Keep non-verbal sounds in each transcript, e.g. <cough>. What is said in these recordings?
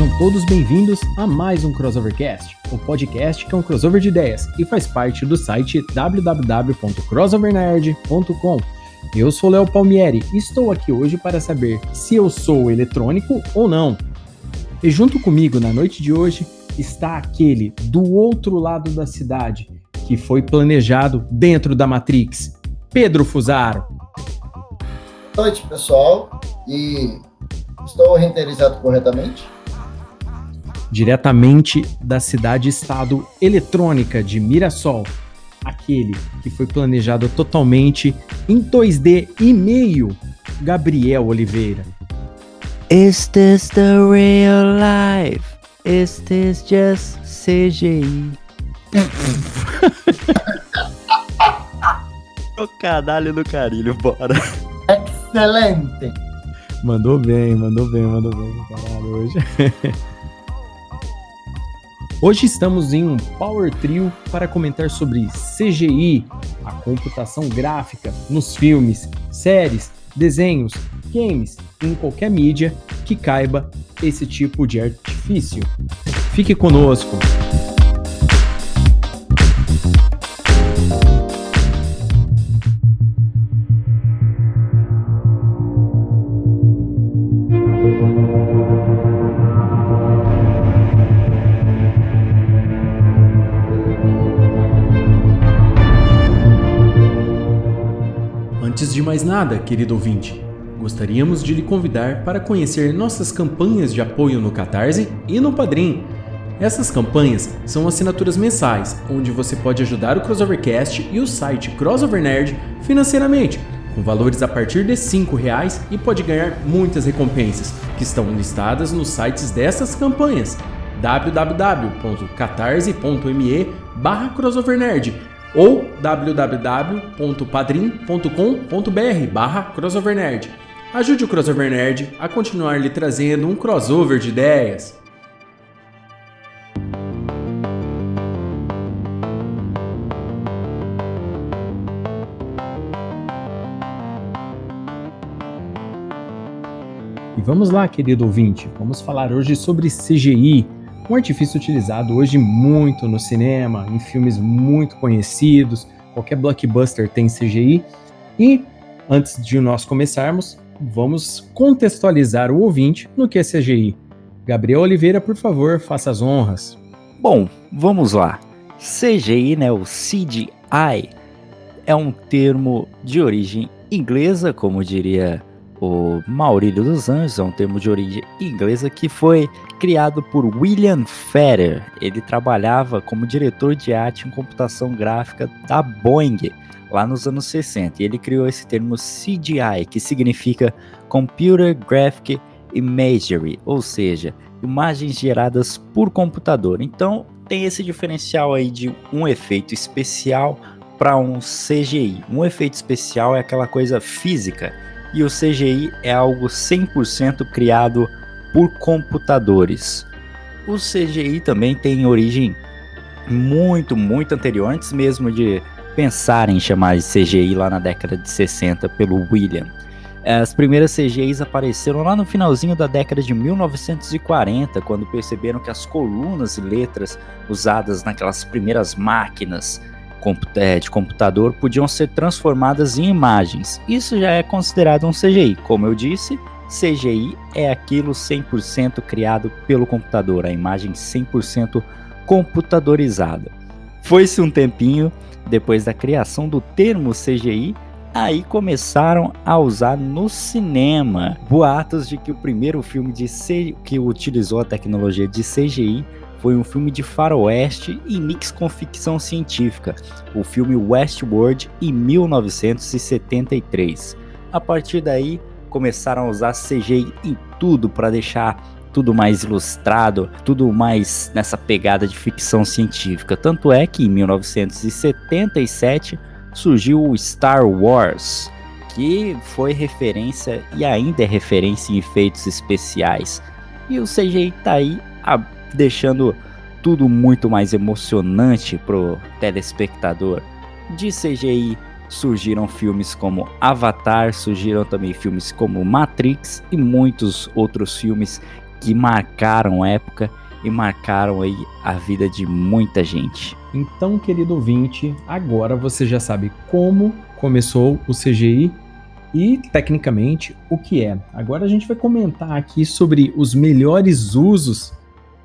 Sejam todos bem-vindos a mais um Crossovercast, o podcast que é um crossover de ideias e faz parte do site www.crossovernerd.com. Eu sou Léo Palmieri e estou aqui hoje para saber se eu sou eletrônico ou não. E junto comigo na noite de hoje está aquele do outro lado da cidade que foi planejado dentro da Matrix, Pedro Fusaro. Boa noite, pessoal. E Estou renderizado corretamente? Diretamente da cidade-estado eletrônica de Mirassol, aquele que foi planejado totalmente em 2D e meio, Gabriel Oliveira. Is this the real life? Is this just CGI? <laughs> o canalho do carilho, bora. Excelente! Mandou bem, mandou bem, mandou bem, caralho, hoje. <laughs> Hoje estamos em um Power Trio para comentar sobre CGI, a computação gráfica nos filmes, séries, desenhos, games, em qualquer mídia que caiba esse tipo de artifício. Fique conosco! Nada, querido ouvinte, gostaríamos de lhe convidar para conhecer nossas campanhas de apoio no Catarse e no Padrim. Essas campanhas são assinaturas mensais, onde você pode ajudar o Crossovercast e o site Crossover Nerd financeiramente, com valores a partir de R$ reais e pode ganhar muitas recompensas, que estão listadas nos sites dessas campanhas. www.catarse.me barra crossovernerd ou www.padrim.com.br barra crossovernerd. Ajude o Crossover Nerd a continuar lhe trazendo um crossover de ideias. E vamos lá, querido ouvinte, vamos falar hoje sobre CGI, um artifício utilizado hoje muito no cinema, em filmes muito conhecidos, qualquer blockbuster tem CGI. E antes de nós começarmos, vamos contextualizar o ouvinte no que é CGI. Gabriel Oliveira, por favor, faça as honras. Bom, vamos lá. CGI, né, o CGI, é um termo de origem inglesa, como diria o Maurílio dos Anjos, é um termo de origem inglesa que foi criado por William Fetter. Ele trabalhava como diretor de arte em computação gráfica da Boeing lá nos anos 60. E ele criou esse termo CGI, que significa Computer Graphic Imagery, ou seja, imagens geradas por computador. Então, tem esse diferencial aí de um efeito especial para um CGI. Um efeito especial é aquela coisa física e o CGI é algo 100% criado por computadores. O CGI também tem origem muito, muito anterior, antes mesmo de pensar em chamar de CGI lá na década de 60 pelo William. As primeiras CGIs apareceram lá no finalzinho da década de 1940, quando perceberam que as colunas e letras usadas naquelas primeiras máquinas de computador podiam ser transformadas em imagens. Isso já é considerado um CGI. Como eu disse, CGI é aquilo 100% criado pelo computador, a imagem 100% computadorizada. Foi-se um tempinho depois da criação do termo CGI, aí começaram a usar no cinema boatos de que o primeiro filme de C... que utilizou a tecnologia de CGI foi um filme de faroeste e mix com ficção científica, o filme Westworld em 1973. A partir daí, começaram a usar CGI em tudo para deixar tudo mais ilustrado, tudo mais nessa pegada de ficção científica. Tanto é que em 1977 surgiu o Star Wars, que foi referência e ainda é referência em efeitos especiais. E o CGI tá aí a, deixando tudo muito mais emocionante pro telespectador. De CGI surgiram filmes como Avatar, surgiram também filmes como Matrix e muitos outros filmes que marcaram época e marcaram aí a vida de muita gente. Então, querido ouvinte, agora você já sabe como começou o CGI e tecnicamente o que é. Agora a gente vai comentar aqui sobre os melhores usos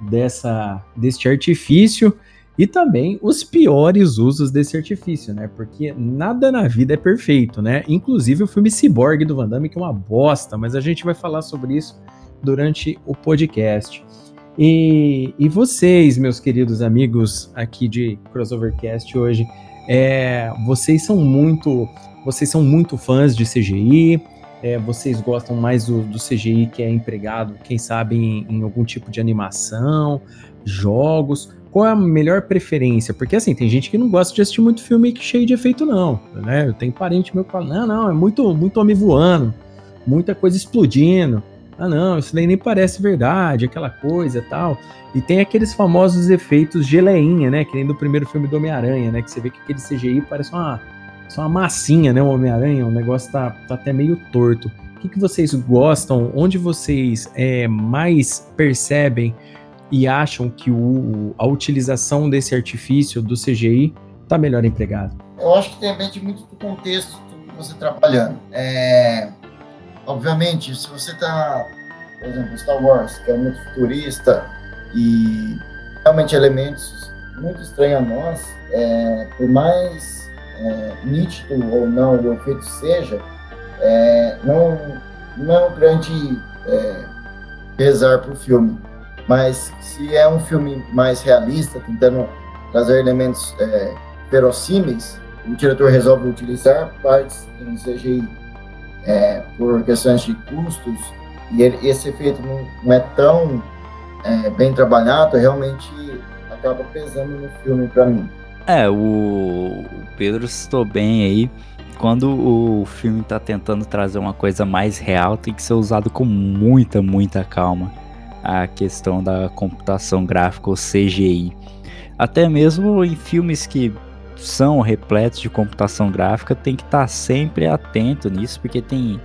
dessa deste artifício e também os piores usos desse artifício, né? Porque nada na vida é perfeito, né? Inclusive o filme Cyborg do Van Damme que é uma bosta, mas a gente vai falar sobre isso durante o podcast. E, e vocês, meus queridos amigos aqui de Crossovercast hoje, é, vocês são muito, vocês são muito fãs de CGI. É, vocês gostam mais do, do, CGI que é empregado, quem sabe, em, em algum tipo de animação, jogos? Qual é a melhor preferência? Porque assim, tem gente que não gosta de assistir muito filme cheio de efeito, não. Né? Eu tenho parente meu que fala, não, não, é muito, muito homem voando, muita coisa explodindo ah não, isso daí nem parece verdade, aquela coisa tal. E tem aqueles famosos efeitos geleinha, né? Que nem do primeiro filme do Homem-Aranha, né? Que você vê que aquele CGI parece uma, só uma massinha, né? O Homem-Aranha, o negócio tá, tá até meio torto. O que, que vocês gostam? Onde vocês é, mais percebem e acham que o, a utilização desse artifício do CGI tá melhor empregado? Eu acho que depende muito do contexto que você está trabalhando. É, obviamente, se você está, por exemplo, Star Wars, que é muito futurista e realmente elementos muito estranhos a nós, é, por mais é, nítido ou não o efeito seja, é, não, não é um grande é, pesar para o filme. Mas se é um filme mais realista, tentando trazer elementos é, verossímeis, o diretor resolve utilizar partes em CGI é, por questões de custos, e ele, esse efeito não, não é tão é, bem trabalhado, realmente acaba pesando no filme para mim. É, o Pedro citou bem aí. Quando o filme está tentando trazer uma coisa mais real, tem que ser usado com muita, muita calma. A questão da computação gráfica ou CGI. Até mesmo em filmes que são repletos de computação gráfica, tem que estar tá sempre atento nisso, porque tem,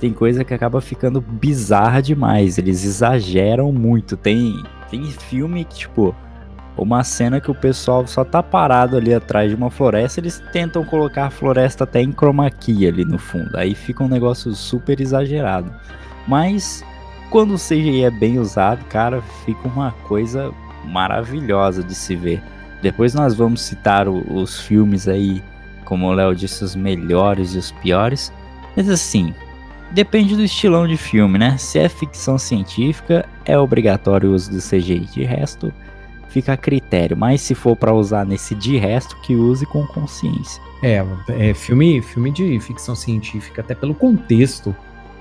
tem coisa que acaba ficando bizarra demais. Eles exageram muito. Tem, tem filme que, tipo, uma cena que o pessoal só tá parado ali atrás de uma floresta, eles tentam colocar a floresta até em chroma key ali no fundo. Aí fica um negócio super exagerado. Mas quando o CGI é bem usado, cara, fica uma coisa maravilhosa de se ver. Depois nós vamos citar o, os filmes aí, como o Léo disse, os melhores e os piores. Mas assim, depende do estilão de filme, né? Se é ficção científica, é obrigatório o uso do CGI. De resto, fica a critério. Mas se for para usar nesse de resto, que use com consciência. É, é filme, filme de ficção científica, até pelo contexto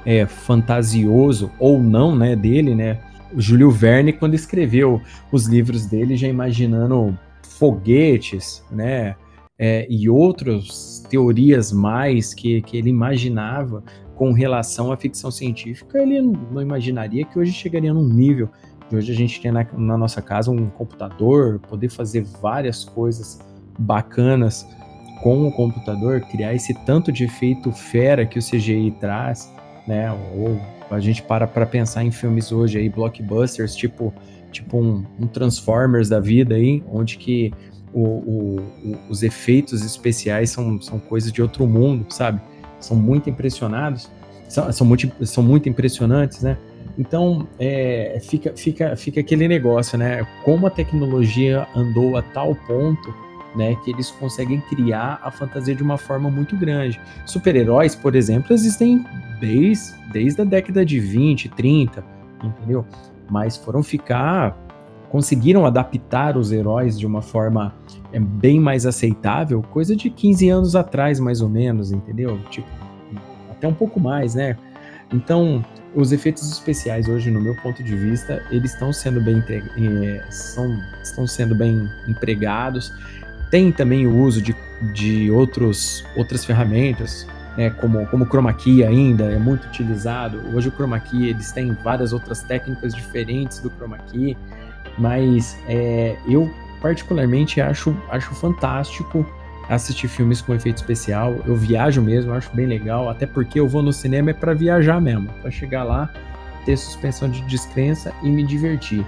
é, fantasioso ou não, né, dele, né? O Júlio Verne, quando escreveu os livros dele, já imaginando foguetes, né? É, e outras teorias mais que, que ele imaginava com relação à ficção científica, ele não imaginaria que hoje chegaria num nível que hoje a gente tem na, na nossa casa um computador, poder fazer várias coisas bacanas com o computador, criar esse tanto de efeito fera que o CGI traz, né? Ou a gente para para pensar em filmes hoje aí, blockbusters, tipo tipo um, um Transformers da vida aí, onde que o, o, o, os efeitos especiais são, são coisas de outro mundo, sabe? São muito impressionados, são, são, muito, são muito impressionantes, né? Então, é, fica, fica, fica aquele negócio, né? Como a tecnologia andou a tal ponto, né, que eles conseguem criar a fantasia de uma forma muito grande. Super-heróis, por exemplo, existem desde, desde a década de 20, 30, entendeu? mas foram ficar conseguiram adaptar os heróis de uma forma é, bem mais aceitável, coisa de 15 anos atrás, mais ou menos, entendeu? Tipo, até um pouco mais, né? Então, os efeitos especiais hoje, no meu ponto de vista, eles estão sendo bem é, são, estão sendo bem empregados. Tem também o uso de, de outros, outras ferramentas, né, como, como o chroma key ainda é muito utilizado. Hoje o chroma key eles têm várias outras técnicas diferentes do chroma key, mas é, eu particularmente acho, acho fantástico assistir filmes com efeito especial. Eu viajo mesmo, acho bem legal, até porque eu vou no cinema é para viajar mesmo, para chegar lá, ter suspensão de descrença e me divertir.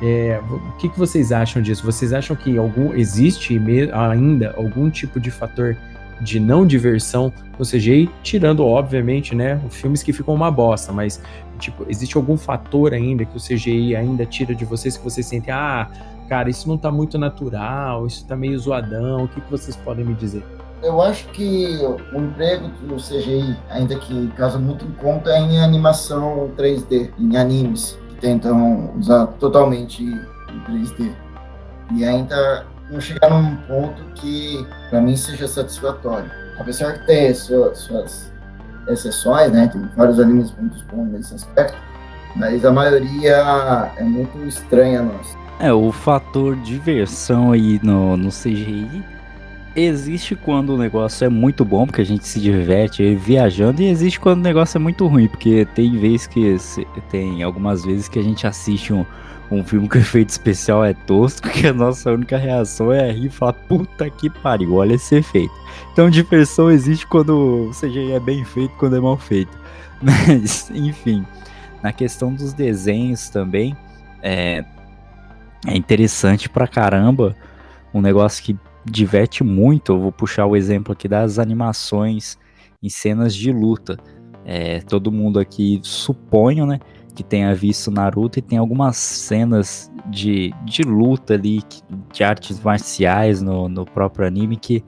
É, o que, que vocês acham disso? Vocês acham que algum existe ainda algum tipo de fator de não diversão no CGI, tirando, obviamente, né, filmes que ficam uma bosta, mas, tipo, existe algum fator ainda que o CGI ainda tira de vocês que vocês sentem, ah, cara, isso não tá muito natural, isso tá meio zoadão, o que, que vocês podem me dizer? Eu acho que o emprego do CGI, ainda que causa muito em conta, é em animação 3D, em animes, que tentam usar totalmente em 3D. E ainda não chegar num ponto que, para mim, seja satisfatório. Apesar de ter suas, suas exceções, né, tem vários animes muito bons nesse aspecto, mas a maioria é muito estranha nossa. É, o fator diversão aí no, no CGI existe quando o negócio é muito bom, porque a gente se diverte viajando, e existe quando o negócio é muito ruim, porque tem vezes que tem algumas vezes que a gente assiste um, um filme com <laughs> efeito especial é tosco, <laughs> que a nossa única reação é rir e falar, puta que pariu, olha esse efeito. Então diversão existe quando o CGI é bem feito, quando é mal feito. <laughs> Mas, enfim, na questão dos desenhos também, é, é interessante pra caramba. Um negócio que diverte muito. Eu vou puxar o exemplo aqui das animações em cenas de luta. É, todo mundo aqui suponho, né, que tenha visto Naruto e tem algumas cenas de, de luta ali, de artes marciais no, no próprio anime que,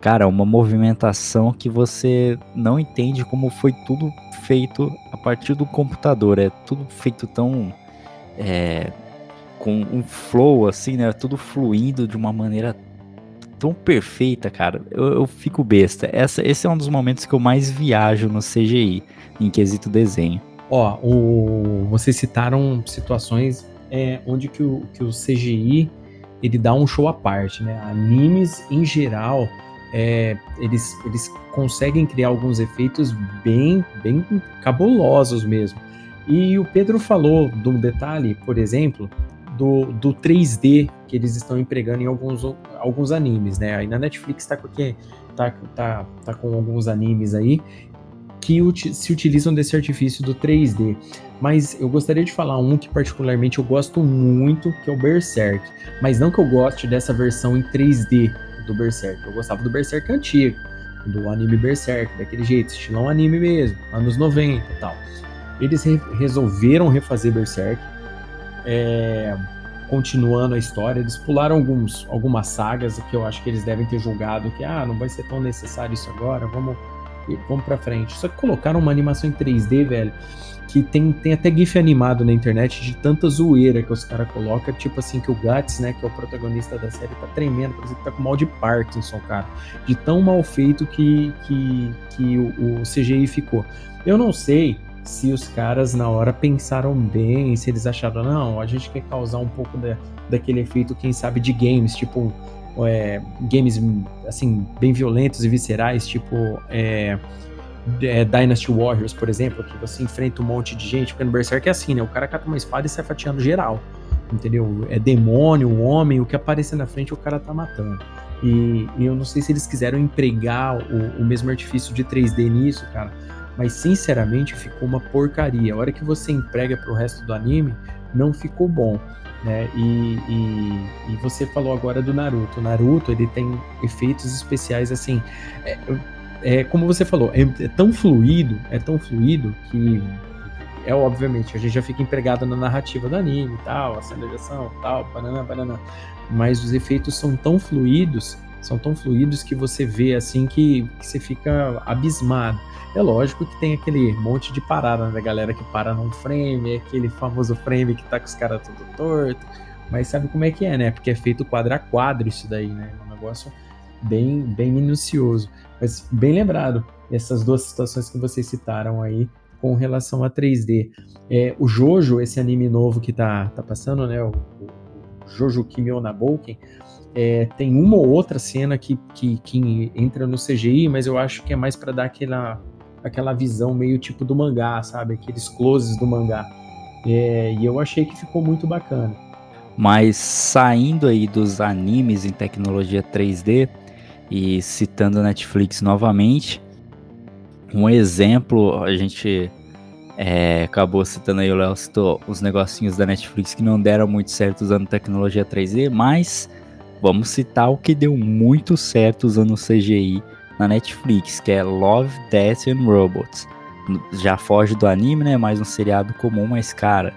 cara, uma movimentação que você não entende como foi tudo feito a partir do computador. É tudo feito tão é, com um flow, assim, né? Tudo fluindo de uma maneira tão perfeita, cara. Eu, eu fico besta. Essa, esse é um dos momentos que eu mais viajo no CGI, em quesito desenho. Ó, o, vocês citaram situações é, onde que o, que o CGI ele dá um show à parte, né? Animes, em geral, é, eles, eles conseguem criar alguns efeitos bem, bem cabulosos mesmo. E o Pedro falou do detalhe, por exemplo, do, do 3D que eles estão empregando em alguns, alguns animes, né? Aí na Netflix tá com, tá, tá, tá com alguns animes aí que uti se utilizam desse artifício do 3D. Mas eu gostaria de falar um que particularmente eu gosto muito, que é o Berserk. Mas não que eu goste dessa versão em 3D do Berserk. Eu gostava do Berserk antigo, do anime Berserk, daquele jeito, estilão anime mesmo, anos 90 e tal. Eles re resolveram refazer Berserk é, continuando a história. Eles pularam alguns, algumas sagas que eu acho que eles devem ter julgado que ah, não vai ser tão necessário isso agora, vamos, vamos pra frente. Só que colocaram uma animação em 3D, velho, que tem, tem até GIF animado na internet de tanta zoeira que os caras colocam, tipo assim, que o Guts, né, que é o protagonista da série, tá tremendo, parece que tá com mal de Parkinson, cara. De tão mal feito que, que, que o, o CGI ficou. Eu não sei se os caras na hora pensaram bem, se eles acharam, não, a gente quer causar um pouco da, daquele efeito, quem sabe, de games, tipo, é, games, assim, bem violentos e viscerais, tipo, é, é, Dynasty Warriors, por exemplo, que você enfrenta um monte de gente, porque no Berserk é assim, né, o cara cata uma espada e sai fatiando geral, entendeu? É demônio, homem, o que aparecer na frente o cara tá matando. E, e eu não sei se eles quiseram empregar o, o mesmo artifício de 3D nisso, cara, mas sinceramente ficou uma porcaria. A hora que você emprega para o resto do anime, não ficou bom. Né? E, e, e, você falou agora do Naruto. O Naruto ele tem efeitos especiais assim. É, é como você falou, é, é, tão fluido, é tão fluido que é obviamente a gente já fica empregado na narrativa do anime e tal, a cena de ação, tal, banana, banana. Mas os efeitos são tão fluidos, são tão fluidos que você vê assim que, que você fica abismado. É lógico que tem aquele monte de parada, né, galera que para num frame, aquele famoso frame que tá com os caras tudo torto. Mas sabe como é que é, né? Porque é feito quadro a quadro isso daí, né? É um negócio bem, bem minucioso. Mas bem lembrado, essas duas situações que vocês citaram aí com relação a 3D. É, o Jojo, esse anime novo que tá, tá passando, né? O, o Jojo Kimyo Naboken, é, tem uma ou outra cena que, que, que, entra no CGI, mas eu acho que é mais para dar aquela, aquela visão meio tipo do mangá, sabe? Aqueles closes do mangá. É, e eu achei que ficou muito bacana. Mas saindo aí dos animes em tecnologia 3D e citando a Netflix novamente, um exemplo, a gente é, acabou citando aí, o Léo citou os negocinhos da Netflix que não deram muito certo usando tecnologia 3D, mas vamos citar o que deu muito certo usando CGI na Netflix, que é Love, Death and Robots. Já foge do anime, né? Mais um seriado comum, mas cara,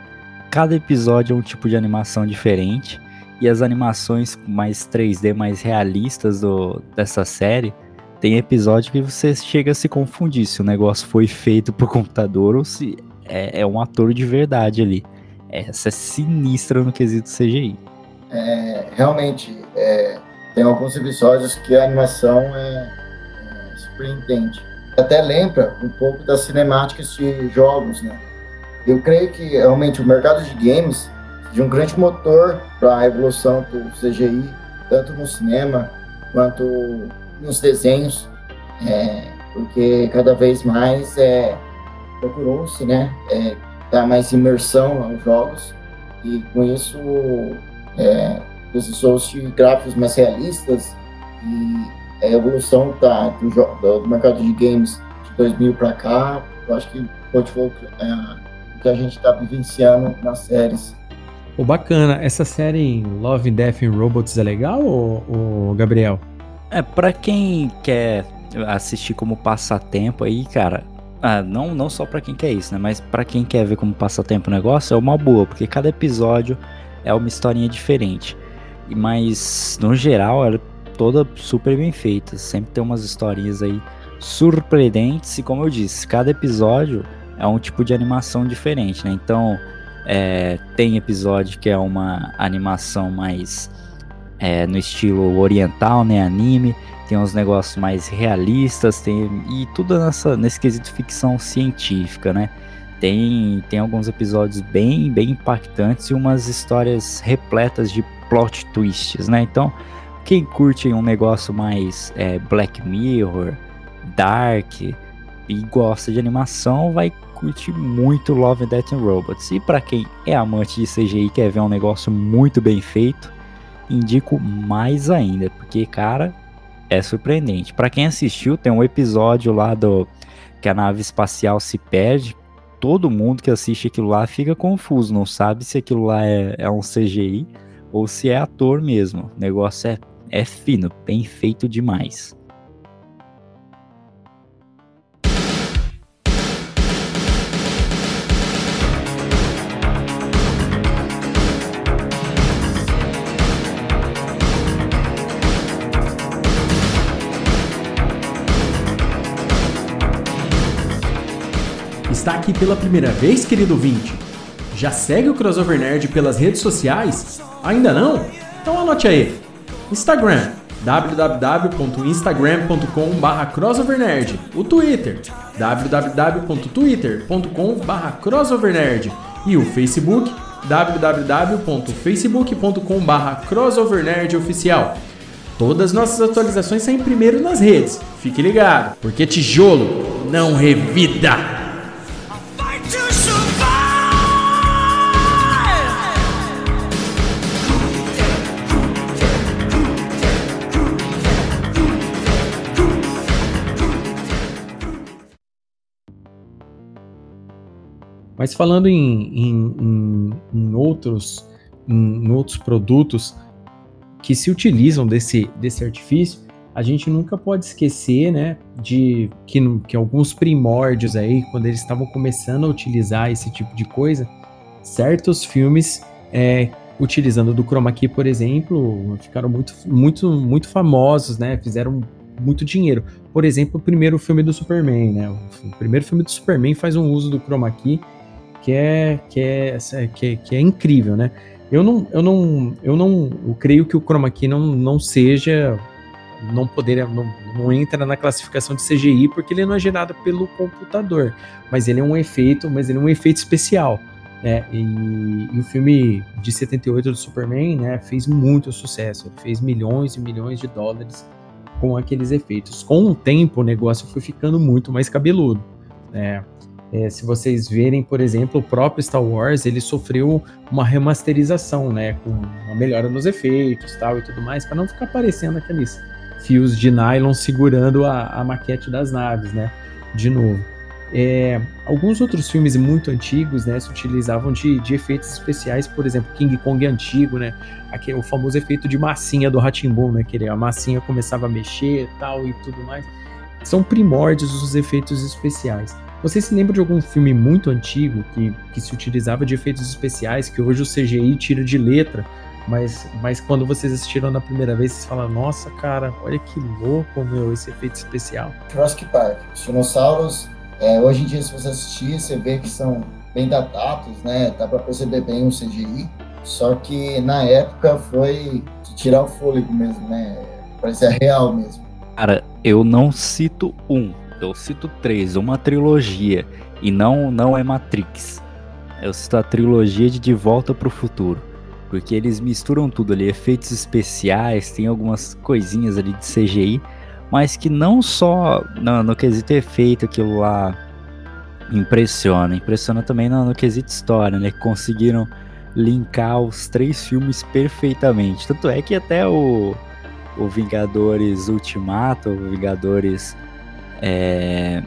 cada episódio é um tipo de animação diferente e as animações mais 3D, mais realistas do, dessa série, tem episódio que você chega a se confundir se o negócio foi feito por computador ou se é, é um ator de verdade ali. Essa é sinistra no quesito CGI. É, realmente, é, tem alguns episódios que a animação é, surpreendente. Até lembra um pouco das cinemáticas de jogos, né? Eu creio que realmente o mercado de games de um grande motor para a evolução do CGI, tanto no cinema quanto nos desenhos, é, porque cada vez mais é, procurou-se né, é, dar mais imersão aos jogos e com isso é, precisou-se gráficos mais realistas e a evolução da, do, do, mercado de games de 2000 para cá, eu acho que pode é, o que a gente está vivenciando nas séries. Oh, bacana. Essa série Love, Death and Robots é legal, ou, ou Gabriel? É, para quem quer assistir como passatempo aí, cara, ah, não, não só para quem quer isso, né? Mas para quem quer ver como passatempo o negócio, é uma boa, porque cada episódio é uma historinha diferente. Mas, no geral, ela é toda super bem feita. Sempre tem umas historinhas aí surpreendentes. E como eu disse, cada episódio é um tipo de animação diferente, né? Então, é, tem episódio que é uma animação mais é, no estilo oriental, né? Anime. Tem uns negócios mais realistas, tem e tudo nessa, nesse quesito ficção científica, né? Tem, tem alguns episódios bem, bem impactantes e umas histórias repletas de plot twists, né? Então, quem curte um negócio mais é, Black Mirror, Dark e gosta de animação, vai curtir muito Love, Death and Robots. E para quem é amante de CGI e quer ver um negócio muito bem feito, indico mais ainda, porque cara, é surpreendente. Para quem assistiu, tem um episódio lá do que a nave espacial se perde. Todo mundo que assiste aquilo lá fica confuso, não sabe se aquilo lá é, é um CGI ou se é ator mesmo. O negócio é, é fino, bem feito demais. Está aqui pela primeira vez, querido ouvinte? Já segue o Crossover Nerd pelas redes sociais? Ainda não? Então anote aí. Instagram www.instagram.com.br crossovernerd O Twitter www.twitter.com.br crossovernerd E o Facebook www.facebook.com.br crossovernerd Todas nossas atualizações saem primeiro nas redes. Fique ligado, porque tijolo não revida! Mas falando em, em, em, em outros, em, outros produtos que se utilizam desse, desse artifício, a gente nunca pode esquecer, né, de que, que alguns primórdios aí, quando eles estavam começando a utilizar esse tipo de coisa, certos filmes é, utilizando do chroma key, por exemplo, ficaram muito, muito, muito famosos, né, fizeram muito dinheiro. Por exemplo, o primeiro filme do Superman, né, o primeiro filme do Superman faz um uso do chroma key que é, que é, que é, que é incrível, né? Eu não, eu não, eu não eu creio que o chroma key não, não seja, não poderia, não, não entra na classificação de CGI porque ele não é gerado pelo computador, mas ele é um efeito, mas ele é um efeito especial. Né? E, e, o filme de 78 do Superman né, fez muito sucesso, ele fez milhões e milhões de dólares com aqueles efeitos. Com o tempo, o negócio foi ficando muito mais cabeludo. Né? É, se vocês verem, por exemplo, o próprio Star Wars, ele sofreu uma remasterização, né, com uma melhora nos efeitos, tal e tudo mais, para não ficar parecendo aqueles fios de nylon segurando a, a maquete das naves, né, de novo. É, alguns outros filmes muito antigos, né, se utilizavam de, de, efeitos especiais, por exemplo, King Kong antigo, né, aquele, o famoso efeito de massinha do Ratimbun, né, que a massinha começava a mexer, tal e tudo mais. São primórdios os efeitos especiais. Você se lembra de algum filme muito antigo que, que se utilizava de efeitos especiais, que hoje o CGI tira de letra, mas, mas quando vocês assistiram na primeira vez, vocês falam, nossa, cara, olha que louco, meu, esse efeito especial. Jurassic Park. Os dinossauros é, hoje em dia, se você assistir, você vê que são bem datados, né? Dá para perceber bem o CGI. Só que na época foi de tirar o fôlego mesmo, né? Parecia real mesmo. Cara, eu não cito um, eu cito três, uma trilogia. E não, não é Matrix. Eu cito a trilogia de De Volta para o Futuro. Porque eles misturam tudo ali, efeitos especiais, tem algumas coisinhas ali de CGI mas que não só no, no quesito efeito aquilo lá impressiona, impressiona também no, no quesito história, né? Conseguiram linkar os três filmes perfeitamente. Tanto é que até o, o Vingadores Ultimato, o Vingadores é,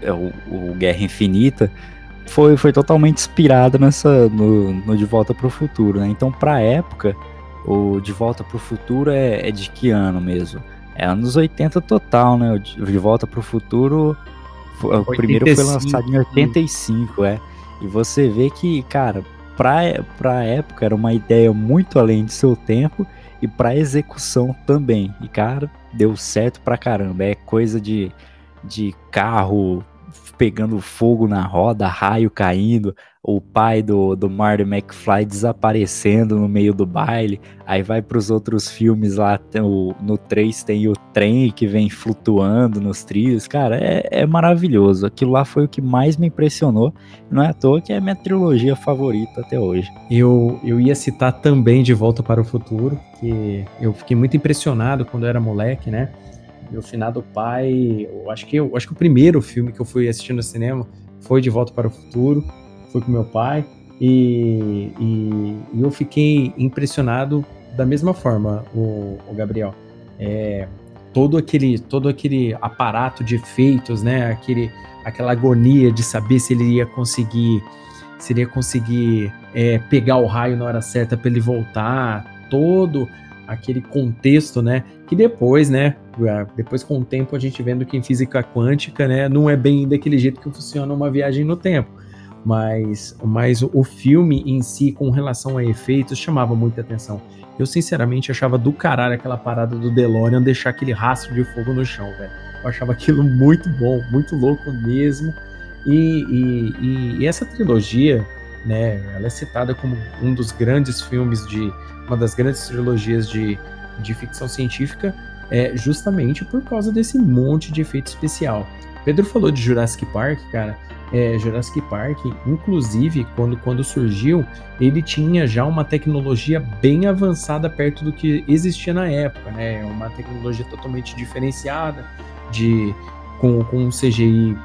é o, o, Guerra Infinita, foi, foi totalmente inspirado nessa no, no De Volta para o Futuro, né? Então, para a época, o De Volta para o Futuro é, é de que ano mesmo? É anos 80 total, né? De Volta pro Futuro. O 85. primeiro foi lançado em 85, é. E você vê que, cara, pra, pra época era uma ideia muito além de seu tempo e pra execução também. E, cara, deu certo pra caramba. É coisa de, de carro pegando fogo na roda, raio caindo, o pai do, do Marty McFly desaparecendo no meio do baile. Aí vai para os outros filmes lá, o, no 3 tem o trem que vem flutuando nos trilhos. Cara, é, é maravilhoso. Aquilo lá foi o que mais me impressionou. Não é à toa que é minha trilogia favorita até hoje. Eu, eu ia citar também De Volta para o Futuro, que eu fiquei muito impressionado quando eu era moleque, né? Meu finado pai, eu acho que eu acho que o primeiro filme que eu fui assistir no cinema foi De Volta para o Futuro fui com meu pai e, e, e, eu fiquei impressionado da mesma forma, o, o Gabriel. É, todo aquele todo aquele aparato de efeitos, né? Aquele, aquela agonia de saber se ele ia conseguir se ele ia conseguir é, pegar o raio na hora certa para ele voltar, todo aquele contexto, né? Que depois, né? Depois com o tempo a gente vendo que em física quântica, né? Não é bem daquele jeito que funciona uma viagem no tempo mas, mas o filme em si, com relação a efeitos, chamava muita atenção. Eu, sinceramente, achava do caralho aquela parada do DeLorean deixar aquele rastro de fogo no chão, velho. Eu achava aquilo muito bom, muito louco mesmo. E, e, e, essa trilogia, né, ela é citada como um dos grandes filmes de. uma das grandes trilogias de, de ficção científica, é justamente por causa desse monte de efeito especial. Pedro falou de Jurassic Park, cara é, Jurassic Park, inclusive, quando, quando surgiu, ele tinha já uma tecnologia bem avançada perto do que existia na época, né? Uma tecnologia totalmente diferenciada, de com, com um CGI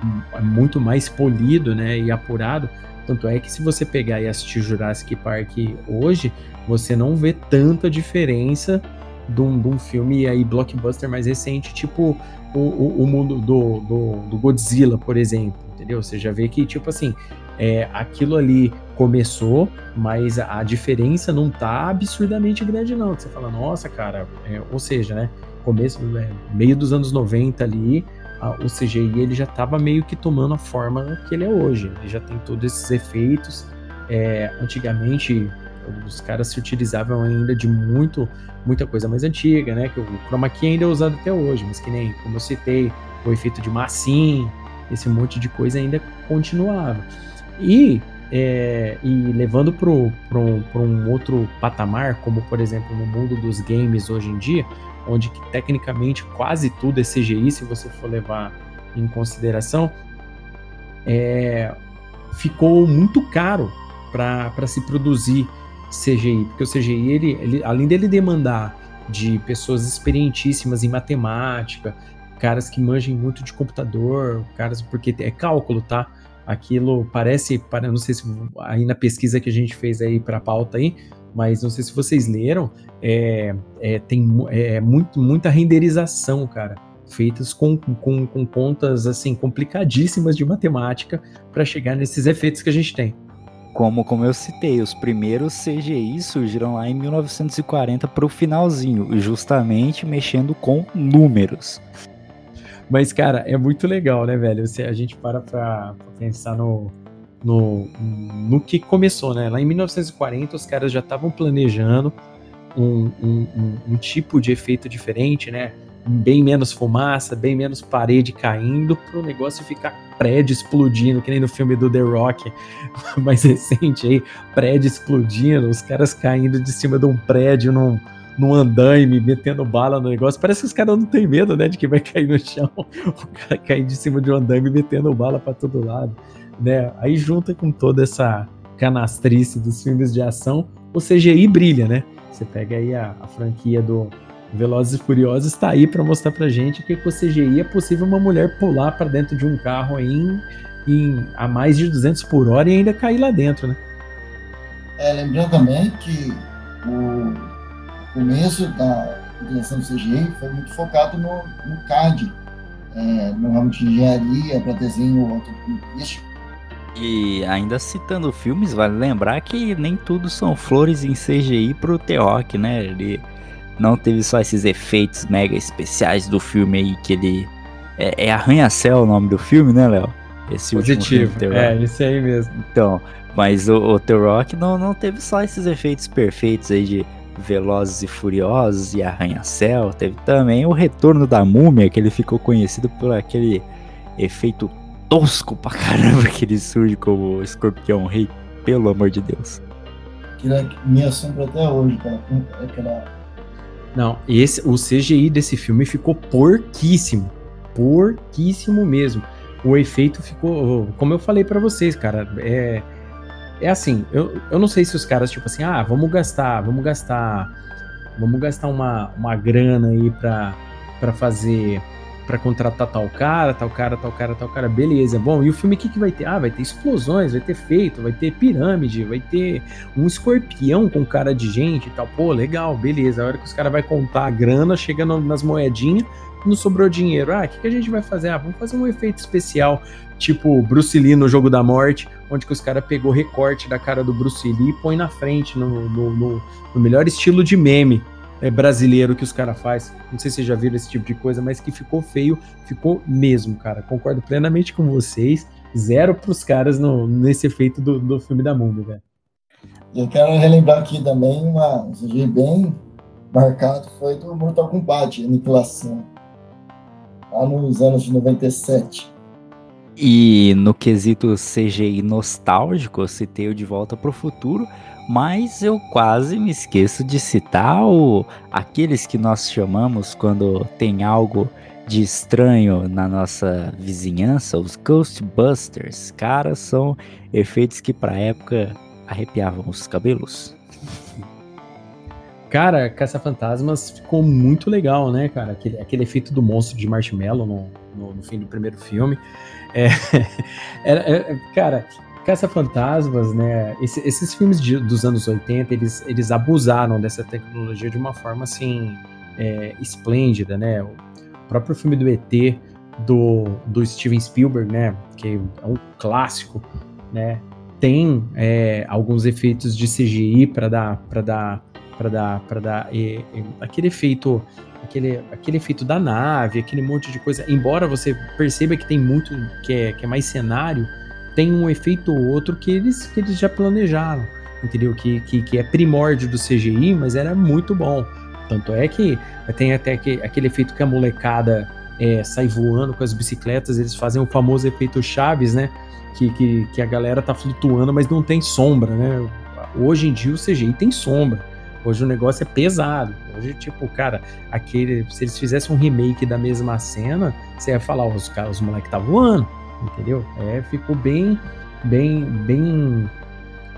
muito mais polido né, e apurado. Tanto é que se você pegar e assistir Jurassic Park hoje, você não vê tanta diferença de um, de um filme aí blockbuster mais recente, tipo o, o, o mundo do, do, do Godzilla, por exemplo entendeu? Você já vê que, tipo assim, é, aquilo ali começou, mas a, diferença não tá absurdamente grande, não. Você fala, nossa, cara, é, ou seja, né? Começo, é, meio dos anos 90 ali, a, o CGI ele já tava meio que tomando a forma que ele é hoje. Ele já tem todos esses efeitos. É, antigamente, os caras se utilizavam ainda de muito, muita coisa mais antiga, né? Que o chroma key ainda é usado até hoje, mas que nem, como eu citei, o efeito de massinha, esse monte de coisa ainda continuava. E é, e levando para um outro patamar, como por exemplo no mundo dos games hoje em dia, onde que, tecnicamente quase tudo é CGI, se você for levar em consideração, é, ficou muito caro para se produzir CGI, porque o CGI, ele, ele, além dele demandar de pessoas experientíssimas em matemática, caras que manjem muito de computador, caras porque é cálculo, tá? Aquilo parece, para não sei se aí na pesquisa que a gente fez aí para a pauta aí, mas não sei se vocês leram, é, é tem é, muito, muita renderização, cara, feitas com, com, com contas assim complicadíssimas de matemática para chegar nesses efeitos que a gente tem. Como, como eu citei, os primeiros CGI surgiram lá em 1940 para o finalzinho, justamente mexendo com números. Mas, cara, é muito legal, né, velho? Se a gente para pra pensar no, no, no que começou, né? Lá em 1940, os caras já estavam planejando um, um, um, um, tipo de efeito diferente, né? Bem menos fumaça, bem menos parede caindo, para o negócio ficar prédio explodindo, que nem no filme do The Rock <laughs> mais recente aí, prédio explodindo, os caras caindo de cima de um prédio num num andaime, metendo bala no negócio. Parece que os caras não têm medo, né, de que vai <laughs> cair no chão. O cara cair de cima de um andaime metendo bala para todo lado, né? Aí junta com toda essa canastrice dos filmes de ação, o CGI brilha, né? Você pega aí a, a franquia do Velozes e Furiosos, está aí para mostrar pra gente que com o CGI é possível uma mulher pular para dentro de um carro aí em, em, a mais de 200 por hora e ainda cair lá dentro, né? É, lembrando também que o começo da utilização do CGI foi muito focado no, no CAD, é, no ramo de engenharia para desenho automobilístico. E ainda citando filmes, vale lembrar que nem tudo são flores em CGI pro The né? Ele não teve só esses efeitos mega especiais do filme aí que ele. É, é Arranha-Céu o nome do filme, né, Léo? Esse Positivo, filme, é, isso aí mesmo. Então, mas o, o The Rock não, não teve só esses efeitos perfeitos aí de Velozes e Furiosos e Arranha-Céu. Teve também o Retorno da Múmia, que ele ficou conhecido por aquele efeito tosco pra caramba que ele surge como escorpião rei, pelo amor de Deus. Que me assombra até hoje, cara. Aquela... Não, esse, o CGI desse filme ficou porquíssimo. Porquíssimo mesmo. O efeito ficou, como eu falei para vocês, cara, é é assim, eu, eu não sei se os caras, tipo assim, ah, vamos gastar, vamos gastar, vamos gastar uma, uma grana aí pra, pra fazer, pra contratar tal cara, tal cara, tal cara, tal cara, beleza. Bom, e o filme o que, que vai ter? Ah, vai ter explosões, vai ter feito, vai ter pirâmide, vai ter um escorpião com cara de gente e tal. Pô, legal, beleza. A hora que os caras vai contar a grana, chegando nas moedinhas, não sobrou dinheiro. Ah, o que, que a gente vai fazer? Ah, vamos fazer um efeito especial, tipo Bruce Lee no Jogo da Morte, onde que os caras pegou recorte da cara do Bruce Lee e põe na frente, no, no, no, no melhor estilo de meme é, brasileiro que os caras faz. Não sei se vocês já viram esse tipo de coisa, mas que ficou feio, ficou mesmo, cara. Concordo plenamente com vocês. Zero pros caras no, nesse efeito do, do filme da Mundo, velho. Eu quero relembrar aqui também uma CG bem marcado, foi do Mortal Kombat, Aniquilação lá nos anos de 97. E no quesito CGI nostálgico, eu citei o De Volta para o Futuro, mas eu quase me esqueço de citar o, aqueles que nós chamamos quando tem algo de estranho na nossa vizinhança, os Ghostbusters. Cara, são efeitos que para época arrepiavam os cabelos. Cara, Caça-Fantasmas ficou muito legal, né, cara? Aquele, aquele efeito do monstro de marshmallow no, no, no fim do primeiro filme. É, <laughs> é, cara, Caça-Fantasmas, né? Esse, esses filmes de, dos anos 80, eles, eles abusaram dessa tecnologia de uma forma, assim, é, esplêndida, né? O próprio filme do ET, do, do Steven Spielberg, né? Que é um clássico, né? Tem é, alguns efeitos de CGI para dar, para dar para dar para dar e, e, aquele efeito aquele, aquele efeito da nave, aquele monte de coisa. Embora você perceba que tem muito que é, que é mais cenário, tem um efeito ou outro que eles, que eles já planejaram, entendeu? Que, que, que é primórdio do CGI, mas era muito bom. Tanto é que tem até que, aquele efeito que a molecada é, sai voando com as bicicletas, eles fazem o famoso efeito Chaves, né? Que, que, que a galera tá flutuando, mas não tem sombra, né? Hoje em dia o CGI tem sombra. Hoje o negócio é pesado. Hoje, tipo, cara, aquele. Se eles fizessem um remake da mesma cena, você ia falar, os, os moleques tá voando, entendeu? É, ficou bem, bem, bem.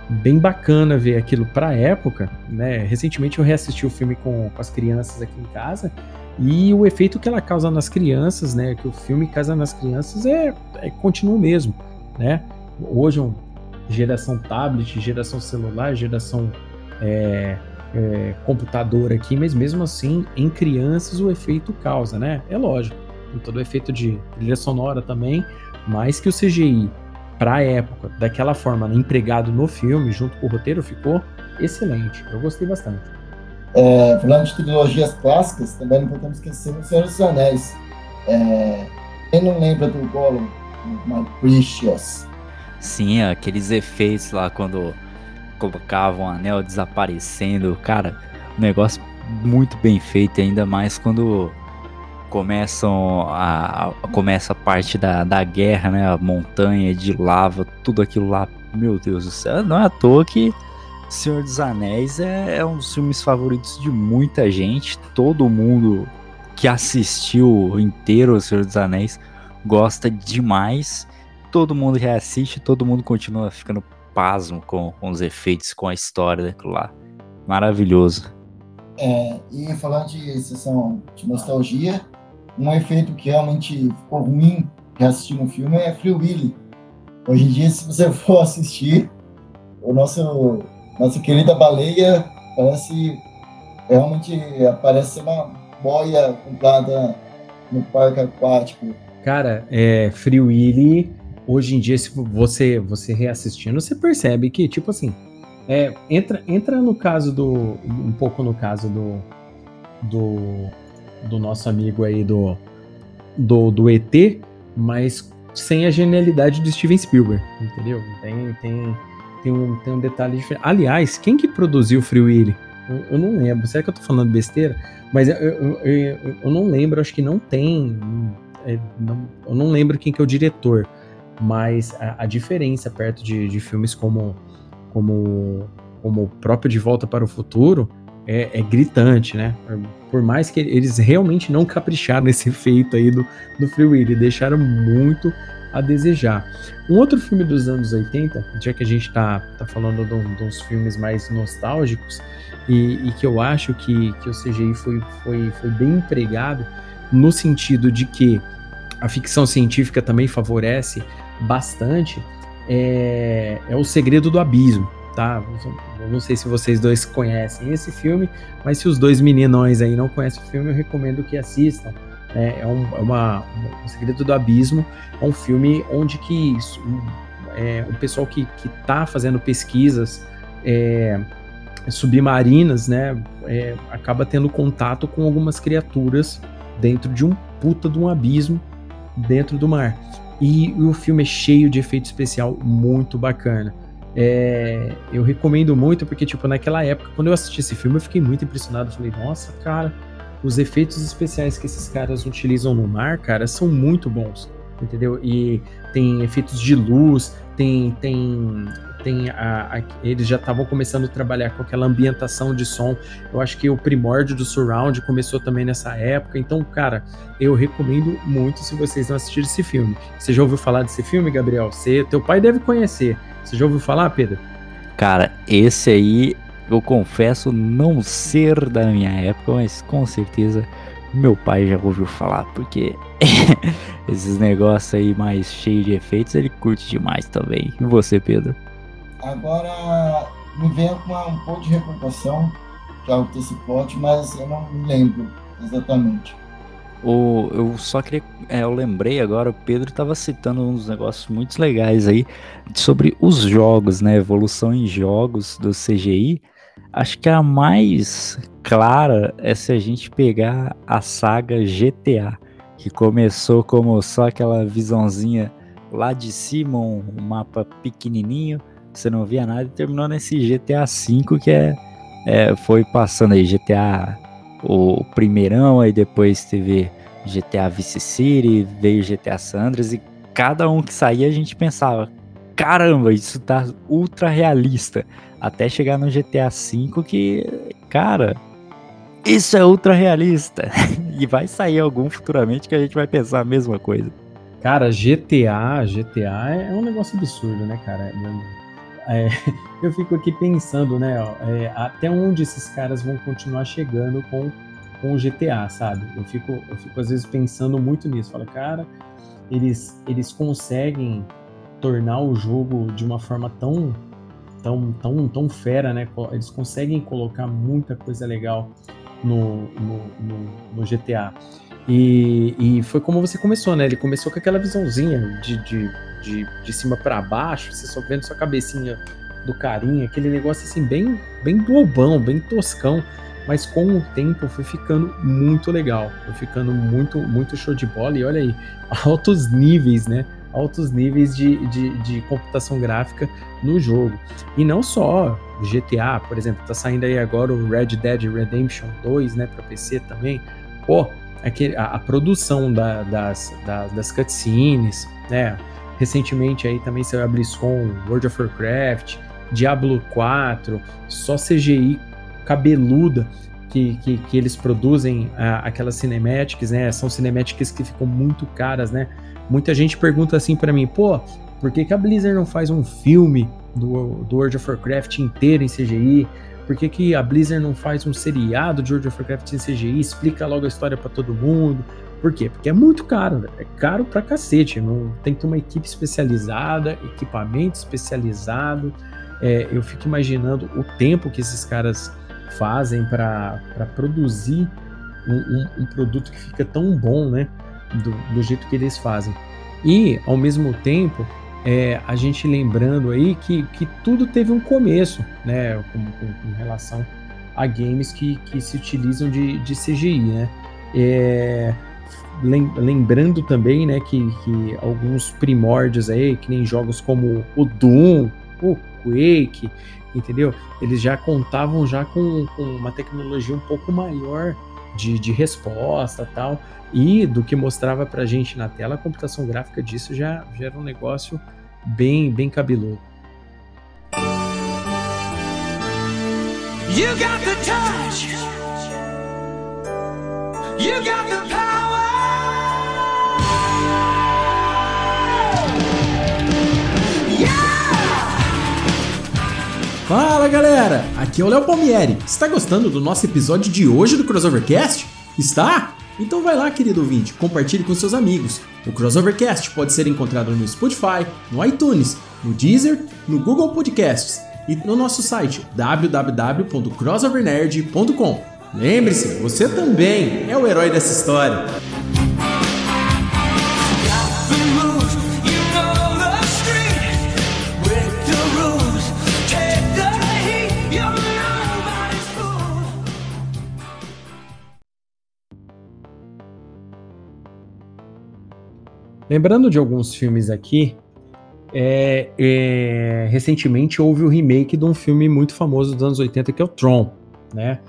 Bem bacana ver aquilo pra época, né? Recentemente eu reassisti o filme com, com as crianças aqui em casa e o efeito que ela causa nas crianças, né? Que o filme causa nas crianças é, é continua o mesmo, né? Hoje, geração tablet, geração celular, geração é, é, computador aqui, mas mesmo assim, em crianças o efeito causa, né? É lógico, tem todo o efeito de trilha sonora também, mas que o CGI, para a época, daquela forma, né, empregado no filme, junto com o roteiro, ficou excelente. Eu gostei bastante. É, falando de trilogias clássicas, também não podemos esquecer o Senhor dos Anéis. É, quem não lembra do Gollum, My Precious? Sim, aqueles efeitos lá quando colocavam o anel desaparecendo, cara, um negócio muito bem feito, ainda mais quando começam a, a, começa a parte da, da guerra, né? A montanha de lava, tudo aquilo lá. Meu Deus do céu, não é à toa que Senhor dos Anéis é, é um dos filmes favoritos de muita gente. Todo mundo que assistiu inteiro o Senhor dos Anéis gosta demais. Todo mundo reassiste, todo mundo continua ficando pasmo com, com os efeitos, com a história daquilo lá. Maravilhoso. É, e falando de sessão de nostalgia, um efeito que realmente ficou ruim reassistir um filme é Free Willy. Hoje em dia, se você <laughs> for assistir, o nosso nossa querida baleia parece realmente parece uma boia comprada no parque aquático. Cara, é Free Willy hoje em dia, se você, você reassistindo, você percebe que, tipo assim, é, entra, entra no caso do. Um pouco no caso do. Do, do nosso amigo aí do, do, do ET, mas sem a genialidade de Steven Spielberg, entendeu? Tem, tem, tem, um, tem um detalhe diferente. Aliás, quem que produziu Free Willy? Eu, eu, não lembro. Será que eu tô falando besteira? Mas eu, eu, eu, eu não lembro, acho que não tem. É, não, eu não lembro quem que é o diretor mas a, a diferença perto de, de, filmes como, como, como o próprio De Volta para o Futuro é, é, gritante, né? Por mais que eles realmente não capricharam <laughs> nesse efeito aí do, do Free Willy, deixaram muito a desejar. Um outro filme dos anos 80, já que a gente tá, tá falando de, de uns filmes mais nostálgicos, e, e, que eu acho que, que o CGI foi, foi, foi bem empregado, no sentido de que a ficção científica também favorece bastante é, é O Segredo do Abismo, tá? Eu não sei se vocês dois conhecem esse filme, mas se os dois meninões aí não conhecem o filme, eu recomendo que assistam. É, é, um, é uma, um, Segredo do Abismo é um filme onde que um, é, o pessoal que está fazendo pesquisas é, submarinas, né, é, acaba tendo contato com algumas criaturas dentro de um puta de um abismo dentro do mar. E o filme é cheio de efeito especial muito bacana. É, eu recomendo muito porque, tipo, naquela época, quando eu assisti esse filme, eu fiquei muito impressionado. Falei, nossa, cara, os efeitos especiais que esses caras utilizam no mar, cara, são muito bons, entendeu? E tem efeitos de luz, tem, tem tem a, a, eles já estavam começando a trabalhar com aquela ambientação de som. Eu acho que o primórdio do surround começou também nessa época. Então, cara, eu recomendo muito se vocês não assistirem esse filme. Você já ouviu falar desse filme, Gabriel? Você, teu pai deve conhecer. Você já ouviu falar, Pedro? Cara, esse aí eu confesso não ser da minha época, mas com certeza meu pai já ouviu falar, porque <laughs> esses negócios aí mais cheios de efeitos ele curte demais também. E você, Pedro? Agora, me vem uma, um pouco de recordação, que é o desse plot, mas eu não me lembro exatamente. O, eu só queria. É, eu lembrei agora, o Pedro estava citando uns negócios muito legais aí sobre os jogos, né? Evolução em jogos do CGI. Acho que a mais clara é se a gente pegar a saga GTA, que começou como só aquela visãozinha lá de cima, um mapa pequenininho você não via nada e terminou nesse GTA V que é, é foi passando aí GTA o primeirão, aí depois teve GTA Vice City, veio GTA Sandras e cada um que saía a gente pensava, caramba, isso tá ultra realista. Até chegar no GTA V que, cara, isso é ultra realista. <laughs> e vai sair algum futuramente que a gente vai pensar a mesma coisa. Cara, GTA, GTA é um negócio absurdo, né, cara? É, <laughs> eu fico aqui pensando, né, ó, é, até onde esses caras vão continuar chegando com, com o GTA, sabe? Eu fico, eu fico às vezes pensando muito nisso. Fala, cara, eles, eles conseguem tornar o jogo de uma forma tão, tão, tão, tão fera, né? Eles conseguem colocar muita coisa legal no, no, no, no GTA. E, e, foi como você começou, né? Ele começou com aquela visãozinha de, de, de, de cima para baixo, você só vendo sua cabecinha do carinha, aquele negócio assim, bem, bem bobão, bem toscão. Mas com o tempo foi ficando muito legal, foi ficando muito, muito show de bola. E olha aí, <laughs> altos níveis, né? Altos níveis de, de, de computação gráfica no jogo. E não só GTA, por exemplo, tá saindo aí agora o Red Dead Redemption 2, né, para PC também. Pô, aquele, a, a produção da, das, das, das cutscenes, né? Recentemente aí também saiu a BlizzCon, World of Warcraft, Diablo 4, só CGI cabeluda que, que, que eles produzem aquelas cinemáticas, né? São cinemáticas que ficam muito caras, né? Muita gente pergunta assim para mim, pô, por que, que a Blizzard não faz um filme do, do World of Warcraft inteiro em CGI? Por que, que a Blizzard não faz um seriado de World of Warcraft em CGI? Explica logo a história para todo mundo. Por quê? Porque é muito caro, né? é caro pra cacete. Não, tem que ter uma equipe especializada, equipamento especializado. É, eu fico imaginando o tempo que esses caras fazem para produzir um, um, um, produto que fica tão bom, né? Do, do jeito que eles fazem. E, ao mesmo tempo, é, a gente lembrando aí que, que tudo teve um começo, né, com, com, com relação a games que, que se utilizam de, de CGI, né. É, lembrando também, né, que, que alguns primórdios aí, que nem jogos como o Doom, o Quake, entendeu? Eles já contavam já com, com uma tecnologia um pouco maior de, de resposta tal, e do que mostrava pra gente na tela, a computação gráfica disso já, já era um negócio bem, bem cabeludo. You got the touch. You got the power. Fala galera, aqui é o Léo Palmieri. Está gostando do nosso episódio de hoje do Crossovercast? Está? Então vai lá, querido ouvinte, compartilhe com seus amigos. O Crossovercast pode ser encontrado no Spotify, no iTunes, no Deezer, no Google Podcasts e no nosso site www.crossovernerd.com. Lembre-se, você também é o herói dessa história. Lembrando de alguns filmes aqui, é, é, recentemente houve o remake de um filme muito famoso dos anos 80 que é o Tron, né?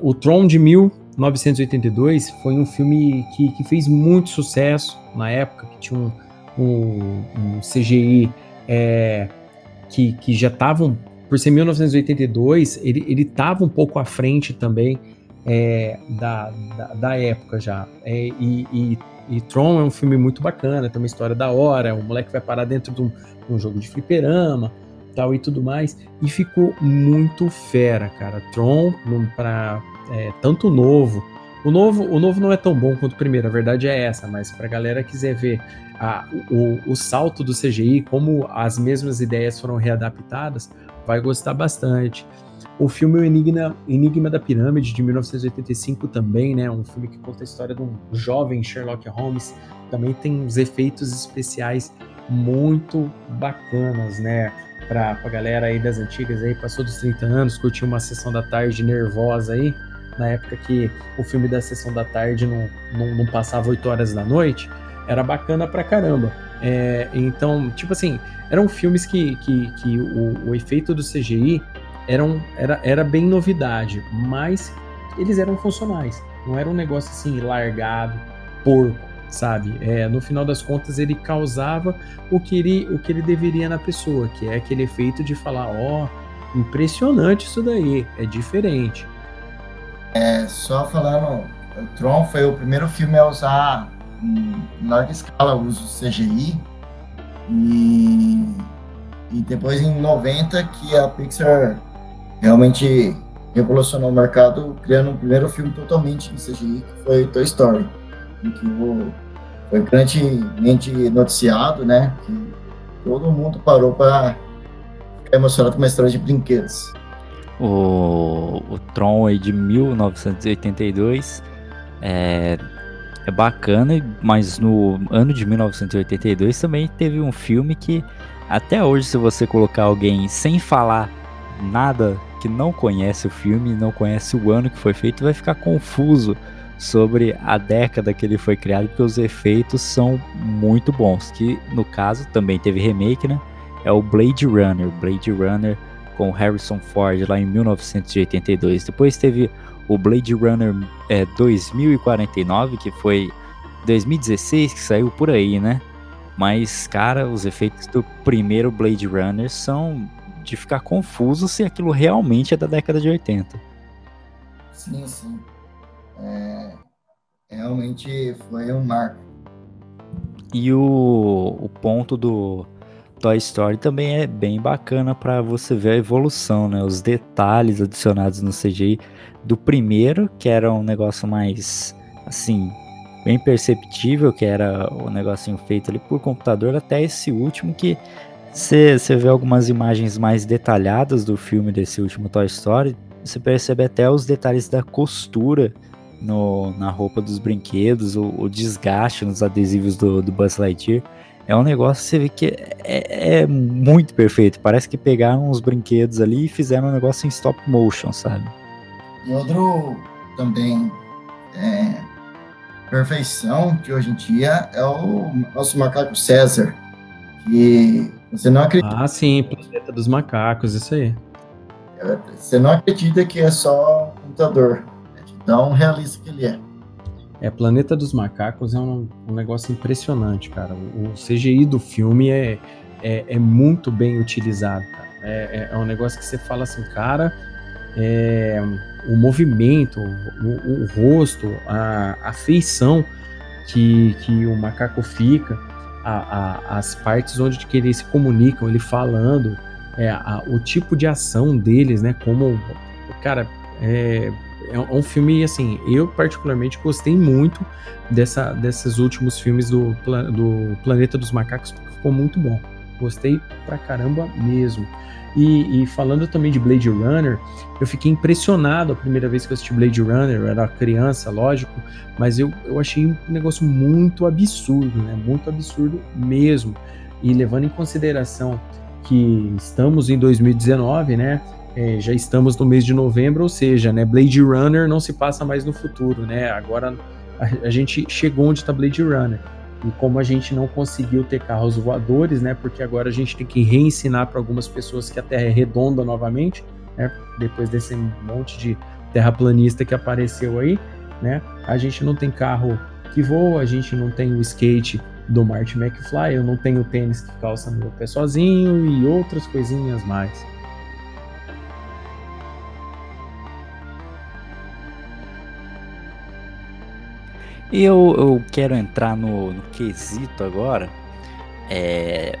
O Tron de 1982 foi um filme que, que fez muito sucesso na época, que tinha um, um, um CGI é, que, que já estavam, por ser 1982, ele, ele tava um pouco à frente também é, da, da, da, época já. É, e, e e Tron é um filme muito bacana, tem uma história da hora, o moleque vai parar dentro de um, um jogo de fliperama, tal e tudo mais, e ficou muito fera, cara. Tron, para é, tanto novo, o novo, o novo não é tão bom quanto o primeiro, a verdade é essa, mas pra galera que quiser ver a, o, o salto do CGI, como as mesmas ideias foram readaptadas, vai gostar bastante. O filme O Enigma, Enigma da Pirâmide, de 1985, também, né? Um filme que conta a história de um jovem Sherlock Holmes. Também tem uns efeitos especiais muito bacanas, né? Pra, pra galera aí das antigas aí, passou dos 30 anos, curtiu uma sessão da tarde nervosa aí, na época que o filme da sessão da tarde não, não, não passava 8 horas da noite, era bacana pra caramba. É, então, tipo assim, eram filmes que, que, que o, o efeito do CGI eram, era, era bem novidade, mas eles eram funcionais. Não era um negócio assim largado, porco, sabe? É, no final das contas, ele causava o que ele, o que ele deveria na pessoa, que é aquele efeito de falar, ó, oh, impressionante isso daí, é diferente. É, só falando, o Tron foi o primeiro filme a usar em larga escala o uso CGI e, e depois em 90 que a Pixar realmente revolucionou o mercado criando o um primeiro filme totalmente em CGI que foi Toy Story em que o, foi grandemente noticiado né que todo mundo parou para ficar emocionado com uma história de brinquedos. O, o Tron aí de 1982 é, é bacana, mas no ano de 1982 também teve um filme que até hoje, se você colocar alguém sem falar nada que não conhece o filme, não conhece o ano que foi feito, vai ficar confuso sobre a década que ele foi criado, porque os efeitos são muito bons. Que no caso também teve remake, né? É o Blade Runner, Blade Runner com Harrison Ford lá em 1982. Depois teve o Blade Runner é, 2049, que foi 2016 que saiu por aí, né? Mas, cara, os efeitos do primeiro Blade Runner são de ficar confuso se aquilo realmente é da década de 80. Sim, sim. É, realmente foi um marco. E o, o ponto do Toy Story também é bem bacana para você ver a evolução, né? Os detalhes adicionados no CGI do primeiro, que era um negócio mais assim, bem perceptível, que era o negocinho feito ali por computador, até esse último que você vê algumas imagens mais detalhadas do filme desse último Toy Story, você percebe até os detalhes da costura no, na roupa dos brinquedos, o, o desgaste nos adesivos do, do Buzz Lightyear. É um negócio que você vê que é, é, muito perfeito. Parece que pegaram os brinquedos ali e fizeram um negócio em stop motion, sabe? E outro também é, perfeição que hoje em dia é o nosso macaco César, que você não acredita. Ah, sim, Planeta dos Macacos, isso aí. Você não acredita que é só um computador, é de tão realista que ele é. É, Planeta dos Macacos é um, um negócio impressionante, cara. O, o CGI do filme é, é, é, muito bem utilizado, cara. É, é, é um negócio que você fala assim, cara, é, o movimento, o, o rosto, a, a, feição que, que o macaco fica, a, a, as partes onde que eles se comunicam, ele falando, é, o tipo de ação deles, né? Como, cara, é, é um filme, assim, eu particularmente gostei muito dessa, desses últimos filmes do, do Planeta dos Macacos, porque ficou muito bom. Gostei pra caramba mesmo. E, e, falando também de Blade Runner, eu fiquei impressionado a primeira vez que eu assisti Blade Runner, eu era criança, lógico, mas eu, eu achei um negócio muito absurdo, né? Muito absurdo mesmo. E levando em consideração que estamos em 2019, né? É, já estamos no mês de novembro, ou seja, né? Blade Runner não se passa mais no futuro, né? Agora a, a gente chegou onde está Blade Runner. E como a gente não conseguiu ter carros voadores, né? Porque agora a gente tem que reensinar para algumas pessoas que a Terra é redonda novamente, né? Depois desse monte de terraplanista que apareceu aí, né? A gente não tem carro que voa, a gente não tem o skate do Marty McFly, eu não tenho tênis que calça meu pé sozinho e outras coisinhas mais. Eu, eu quero entrar no, no quesito agora. É,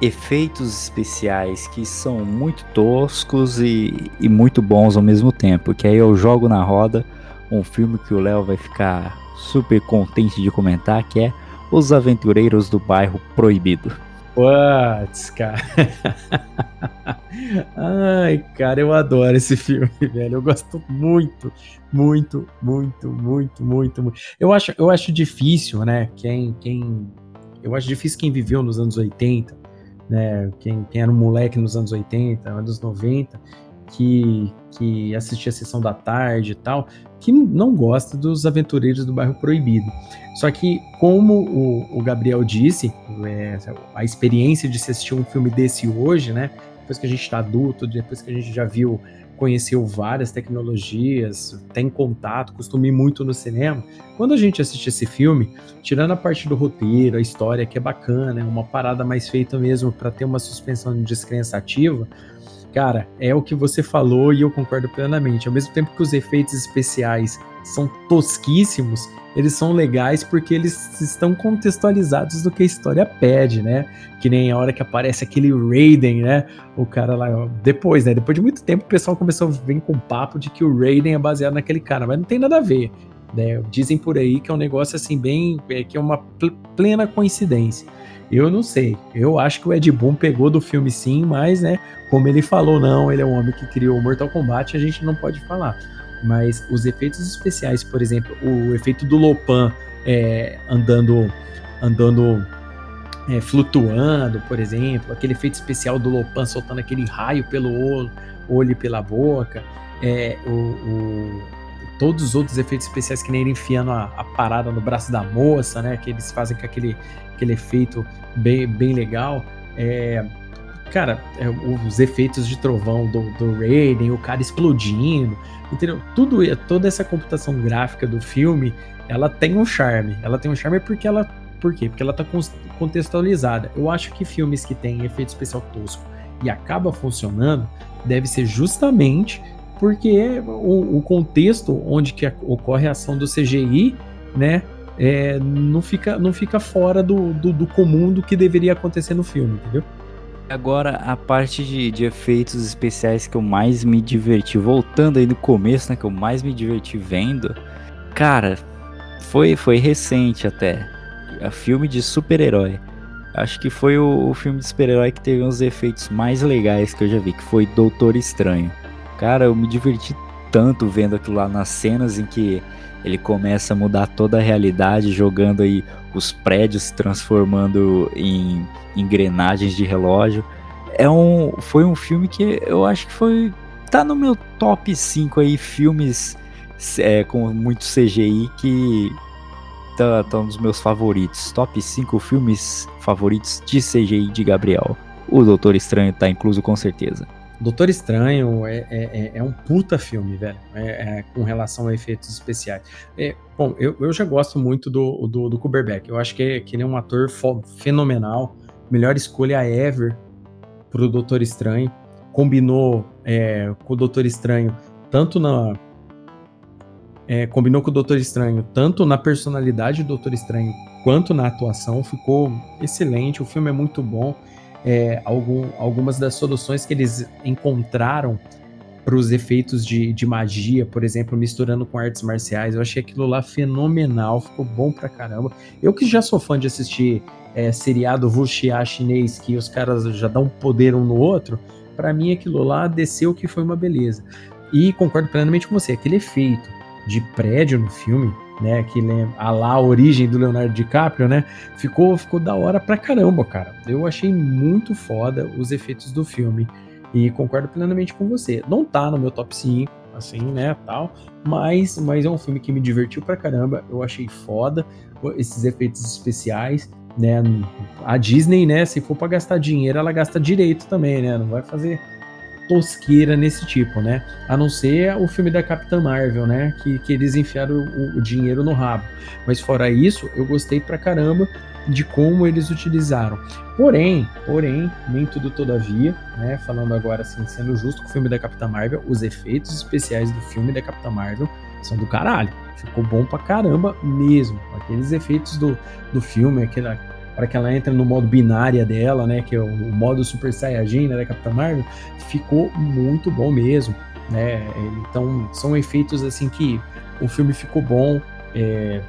efeitos especiais que são muito toscos e, e muito bons ao mesmo tempo. Que aí eu jogo na roda um filme que o Léo vai ficar super contente de comentar, que é Os Aventureiros do Bairro Proibido. What, cara? <laughs> Ai, cara, eu adoro esse filme, <laughs> velho. Eu gosto muito, muito, muito, muito, muito, muito. Eu acho, eu acho difícil, né? Quem, quem, eu acho difícil quem viveu nos anos 80, né? Quem, quem era um moleque nos anos 80, anos 90, que, que assistia a sessão da tarde e tal, que não gosta dos aventureiros do bairro proibido. Só que, como o, o Gabriel disse, é, a experiência de se assistir um filme desse hoje, né? depois que a gente está adulto, depois que a gente já viu, conheceu várias tecnologias, tem contato, costuma ir muito no cinema. Quando a gente assiste esse filme, tirando a parte do roteiro, a história que é bacana, é uma parada mais feita mesmo para ter uma suspensão de descrença ativa, Cara, é o que você falou e eu concordo plenamente. Ao mesmo tempo que os efeitos especiais são tosquíssimos, eles são legais porque eles estão contextualizados do que a história pede, né? Que nem a hora que aparece aquele Raiden, né? O cara lá, depois, né? Depois de muito tempo o pessoal começou a vir com papo de que o Raiden é baseado naquele cara, mas não tem nada a ver. Né? Dizem por aí que é um negócio assim bem, é, que é uma plena coincidência. Eu não sei. Eu acho que o Ed Boon pegou do filme sim, mas, né, como ele falou, não, ele é um homem que criou o Mortal Kombat, a gente não pode falar. Mas os efeitos especiais, por exemplo, o efeito do Lopan é, andando, andando é, flutuando, por exemplo, aquele efeito especial do Lopan soltando aquele raio pelo olho, olho pela boca, é, o, todos os outros efeitos especiais que nem ele enfiando a, a, parada no braço da moça, né, que eles fazem com aquele, aquele efeito bem, bem legal. É, cara, é, os efeitos de trovão do, do Raiden, o cara explodindo, entendeu? Tudo, toda essa computação gráfica do filme, ela tem um charme. Ela tem um charme porque ela, por quê? Porque ela tá contextualizada. Eu acho que filmes que têm efeito especial tosco e acaba funcionando, deve ser justamente porque o, o contexto onde que ocorre a ação do CGI, né, é, não, fica, não fica fora do, do, do, comum do que deveria acontecer no filme, entendeu? Agora, a parte de, de, efeitos especiais que eu mais me diverti, voltando aí no começo, né, que eu mais me diverti vendo, cara, foi, foi recente até, a filme de super-herói. Acho que foi o, o filme de super-herói que teve uns efeitos mais legais que eu já vi, que foi Doutor Estranho. Cara, eu me diverti tanto vendo aquilo lá nas cenas em que ele começa a mudar toda a realidade, jogando aí os prédios se transformando em engrenagens de relógio. É um, foi um filme que eu acho que foi tá no meu top 5 aí filmes é, com muito CGI que tá, tá um dos meus favoritos. Top 5 filmes favoritos de CGI de Gabriel. O Doutor Estranho tá incluso com certeza. Doutor Estranho é, é, é, é um puta filme, velho, é, é, com relação a efeitos especiais. É, bom, eu, eu já gosto muito do, do, do Kuberbeck. Eu acho que, que ele é um ator fenomenal. Melhor escolha ever pro Doutor Estranho. Combinou com o Doutor Estranho tanto na. combinou com o Doutor Estranho tanto na personalidade do Doutor Estranho quanto na atuação. Ficou excelente. O filme é muito bom é, algum, algumas das soluções que eles encontraram para os efeitos de, de magia, por exemplo, misturando com artes marciais. Eu achei aquilo lá fenomenal, ficou bom pra caramba. Eu que já sou fã de assistir é, seriado wuxia chinês, que os caras já dão poder um no outro, para mim aquilo lá desceu que foi uma beleza. E concordo plenamente com você, aquele efeito de prédio no filme, né, que a lá a origem do Leonardo DiCaprio, né? Ficou ficou da hora pra caramba, cara. Eu achei muito foda os efeitos do filme e concordo plenamente com você. Não tá no meu top 5, assim, né, tal, mas mas é um filme que me divertiu pra caramba. Eu achei foda esses efeitos especiais, né? A Disney, né, se for para gastar dinheiro, ela gasta direito também, né? Não vai fazer tosqueira nesse tipo, né? A não ser o filme da Capitã Marvel, né? Que, que eles enfiaram o, o dinheiro no rabo. Mas fora isso, eu gostei pra caramba de como eles utilizaram. Porém, porém, nem tudo todavia, né? Falando agora assim, sendo justo com o filme da Capitã Marvel, os efeitos especiais do filme da Capitã Marvel são do caralho. Ficou bom pra caramba mesmo. Aqueles efeitos do, do filme, aquela, para que ela entre no modo binária dela, né, que é o, o modo Super Saiyajin né, da Capitã Marvel, ficou muito bom mesmo, né? Então são efeitos assim que o filme ficou bom é,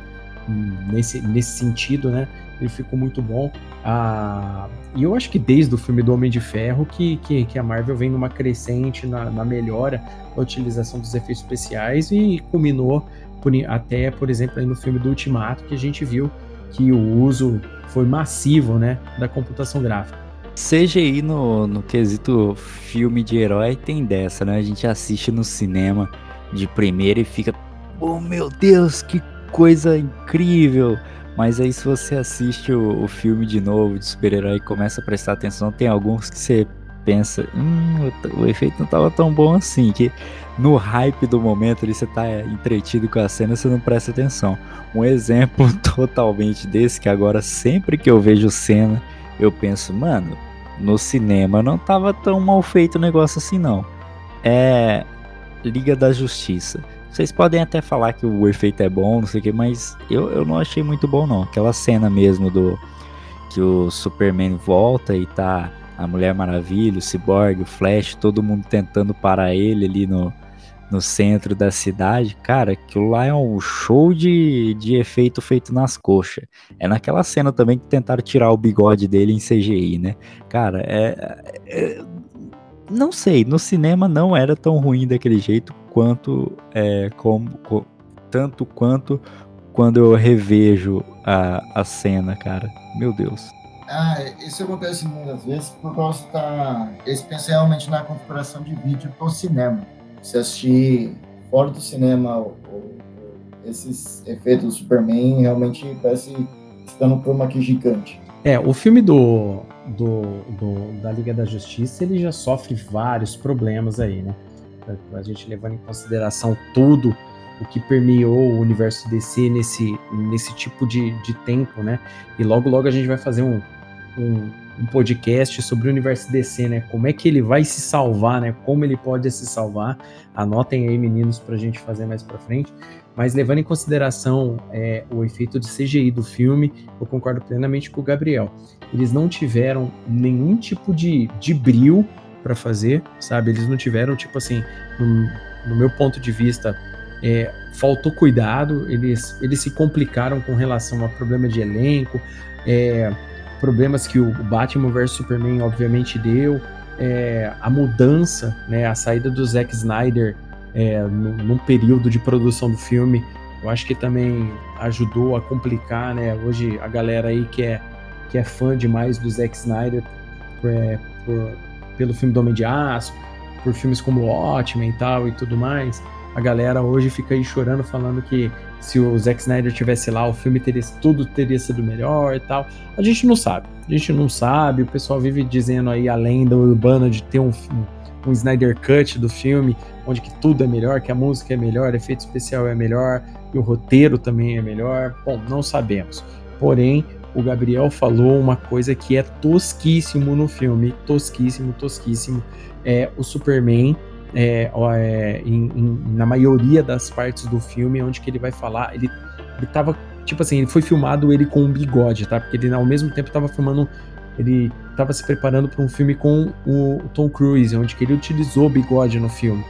nesse, nesse sentido, né? Ele ficou muito bom. Ah, e eu acho que desde o filme do Homem de Ferro que, que, que a Marvel vem numa crescente na, na melhora da utilização dos efeitos especiais e culminou por, até, por exemplo, no filme do Ultimato, que a gente viu que o uso foi massivo né, da computação gráfica. CGI no, no quesito filme de herói tem dessa, né? A gente assiste no cinema de primeira e fica, oh meu Deus, que coisa incrível! Mas aí se você assiste o, o filme de novo de super-herói e começa a prestar atenção, tem alguns que você pensa, hum, o efeito não tava tão bom assim, que no hype do momento ali você tá entretido com a cena, você não presta atenção. Um exemplo <laughs> totalmente desse, que agora sempre que eu vejo cena, eu penso, mano, no cinema não tava tão mal feito o negócio assim não. É Liga da Justiça. Vocês podem até falar que o efeito é bom, não sei o que, mas eu, eu não achei muito bom não. Aquela cena mesmo do que o Superman volta e tá a Mulher Maravilha, o Cyborg, o Flash, todo mundo tentando parar ele ali no, no centro da cidade, cara, aquilo lá é um show de, de efeito feito nas coxas. É naquela cena também que tentaram tirar o bigode dele em CGI, né? Cara, é, é não sei, no cinema não era tão ruim daquele jeito quanto é, como, co, tanto quanto quando eu revejo a, a cena, cara. Meu Deus. Ah, isso acontece muitas vezes por causa da. Eles pensam realmente na configuração de vídeo para o cinema se assistir fora do cinema esses efeitos do Superman, realmente parece estando por uma aqui gigante. É, o filme do, do, do, da Liga da Justiça, ele já sofre vários problemas aí, né? A gente levando em consideração tudo o que permeou o universo DC nesse, nesse tipo de, de tempo, né? E logo, logo a gente vai fazer um, um um podcast sobre o universo DC, né? Como é que ele vai se salvar, né? Como ele pode se salvar. Anotem aí, meninos, para gente fazer mais para frente. Mas levando em consideração é, o efeito de CGI do filme, eu concordo plenamente com o Gabriel. Eles não tiveram nenhum tipo de, de bril para fazer, sabe? Eles não tiveram, tipo assim, no, no meu ponto de vista, é, faltou cuidado, eles, eles se complicaram com relação a problema de elenco, é, problemas que o Batman vs Superman obviamente deu, é, a mudança, né, a saída do Zack Snyder é, no, num período de produção do filme, eu acho que também ajudou a complicar, né? Hoje a galera aí que é, que é fã demais do Zack Snyder é, por, pelo filme do Homem de Aço, por filmes como Watchmen e tal e tudo mais, a galera hoje fica aí chorando falando que se o Zack Snyder tivesse lá, o filme teria tudo teria sido melhor e tal. A gente não sabe. A gente não sabe. O pessoal vive dizendo aí a lenda urbana de ter um, um Snyder Cut do filme, onde que tudo é melhor, que a música é melhor, efeito especial é melhor e o roteiro também é melhor. Bom, não sabemos. Porém, o Gabriel falou uma coisa que é tosquíssimo no filme, tosquíssimo, tosquíssimo. É o Superman é, é, em, em, na maioria das partes do filme, onde que ele vai falar, ele, ele tava, tipo assim, ele foi filmado ele com um bigode, tá? Porque ele ao mesmo tempo tava filmando, ele tava se preparando para um filme com o, Tom Cruise, onde que ele utilizou bigode no filme.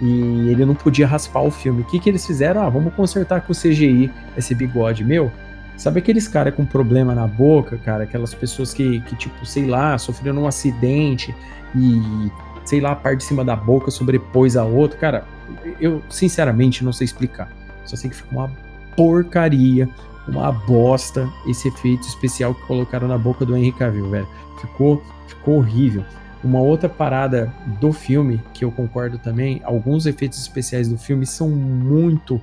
E ele não podia raspar o filme. O que que eles fizeram? Ah, vamos consertar com o CGI esse bigode. Meu, sabe aqueles caras com problema na boca, cara? Aquelas pessoas que, que tipo, sei lá, sofreram um acidente e sei lá, a parte de cima da boca sobrepôs a outra. Cara, eu sinceramente não sei explicar. Só sei que ficou uma porcaria, uma bosta esse efeito especial que colocaram na boca do Henry Cavill, velho. Ficou, ficou horrível. Uma outra parada do filme que eu concordo também, alguns efeitos especiais do filme são muito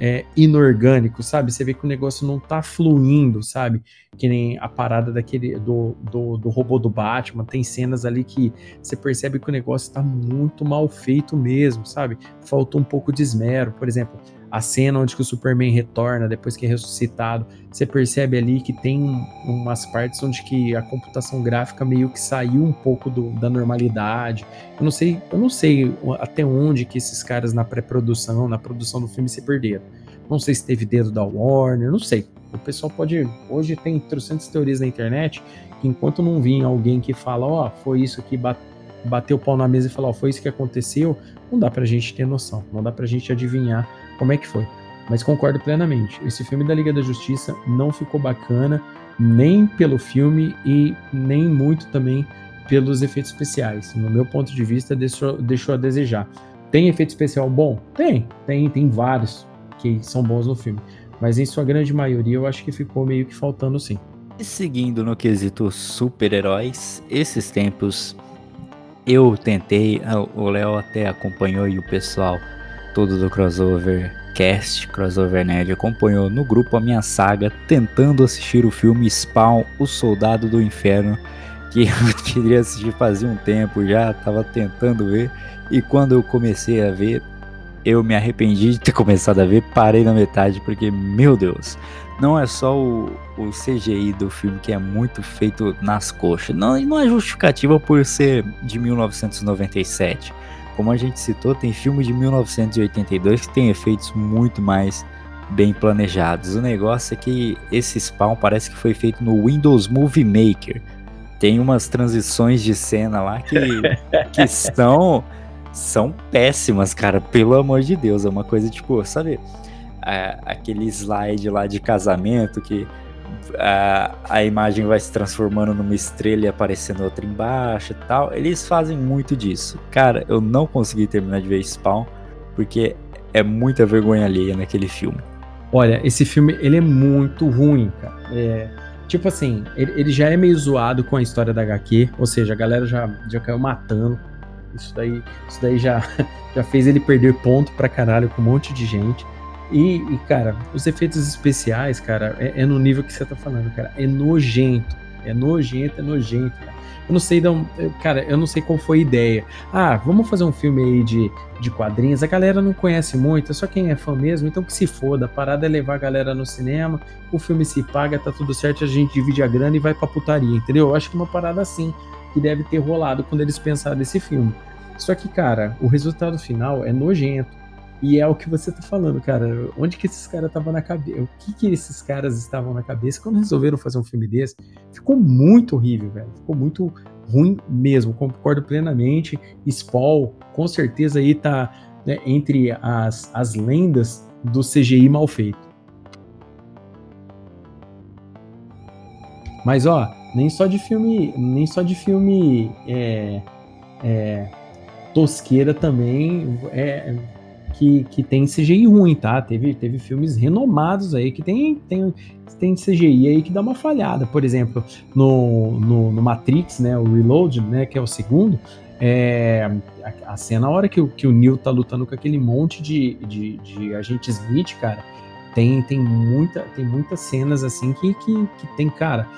é, inorgânico, sabe? Você vê que o negócio não tá fluindo, sabe? Que nem a parada daquele do, do, do, robô do Batman. Tem cenas ali que você percebe que o negócio tá muito mal feito mesmo, sabe? Faltou um pouco de esmero. Por exemplo, a cena onde o Superman retorna depois que é ressuscitado, você percebe ali que tem umas partes onde que a computação gráfica meio que saiu um pouco do, da normalidade. Eu não sei, eu não sei até onde que esses caras na pré-produção, na produção do filme se perderam. Não sei se teve dedo da Warner, não sei. O pessoal pode. Hoje tem trocentas teorias na internet que enquanto não vir alguém que fala, ó, oh, foi isso que bateu o pau na mesa e falou, oh, foi isso que aconteceu, não dá pra gente ter noção, não dá pra gente adivinhar como é que foi. Mas concordo plenamente. Esse filme da Liga da Justiça não ficou bacana, nem pelo filme e nem muito também pelos efeitos especiais. No meu ponto de vista, deixou, deixou a desejar. Tem efeito especial bom? Tem, tem, tem vários que são bons no filme. Mas em sua grande maioria eu acho que ficou meio que faltando sim. E seguindo no quesito super-heróis, esses tempos eu tentei, o Léo até acompanhou e o pessoal todo do crossover cast, crossover nerd, acompanhou no grupo a minha saga tentando assistir o filme Spawn, o Soldado do Inferno. que <laughs> eu queria assistir fazia um tempo já, tava tentando ver. E quando eu comecei a ver, eu me arrependi de ter <laughs> começado a ver, parei na metade, porque, meu Deus, não é só o, o CGI do filme que é muito feito nas coxas. Não, não é justificativa por ser de 1997. Como a gente citou, tem filme de 1982 que tem efeitos muito mais bem planejados. O negócio é que esse spawn parece que foi feito no Windows Movie Maker. Tem umas transições de cena lá que, <laughs> que são, são péssimas, cara. Pelo amor de Deus. É uma coisa tipo, sabe? É, aquele slide lá de casamento que a, a imagem vai se transformando numa estrela e aparecendo outra embaixo e tal. Eles fazem muito disso. Cara, eu não consegui terminar de ver Spawn porque é muita vergonha alheia naquele filme. Olha, esse filme, ele é muito ruim, cara. É, tipo assim, ele, ele, já é meio zoado com a história da HQ, ou seja, a galera já, já caiu matando. Isso daí, isso daí já, <laughs> já fez ele perder ponto pra caralho com um monte de gente. E, e cara, os efeitos especiais, cara, é, é, no nível que você tá falando, cara. É nojento. É nojento, é nojento, cara. Eu não sei, não, cara, eu não sei qual foi a ideia. Ah, vamos fazer um filme aí de, de quadrinhos. A galera não conhece muito, é só quem é fã mesmo, então que se foda. A parada é levar a galera no cinema, o filme se paga, tá tudo certo, a gente divide a grana e vai pra putaria, entendeu? Eu acho que é uma parada assim que deve ter rolado quando eles pensaram nesse filme. Só que, cara, o resultado final é nojento. E é o que você tá falando, cara. Onde que esses caras estavam na cabeça? O que que esses caras estavam na cabeça quando resolveram fazer um filme desse? Ficou muito horrível, velho. Ficou muito ruim mesmo. Concordo plenamente. Spawn, com certeza aí tá né, entre as, as lendas do CGI mal feito. Mas ó, nem só de filme, nem só de filme é, é, tosqueira também é, que, que tem CGI ruim, tá? Teve, teve filmes renomados aí que tem, tem, tem CGI aí que dá uma falhada. Por exemplo, no, no, no Matrix, né? O Reload, né? Que é o segundo. É, a, a cena, a hora que que o Neo tá lutando com aquele monte de, de, de agente Smith, cara, tem, tem, muita, tem muitas cenas assim que, que, que tem, cara,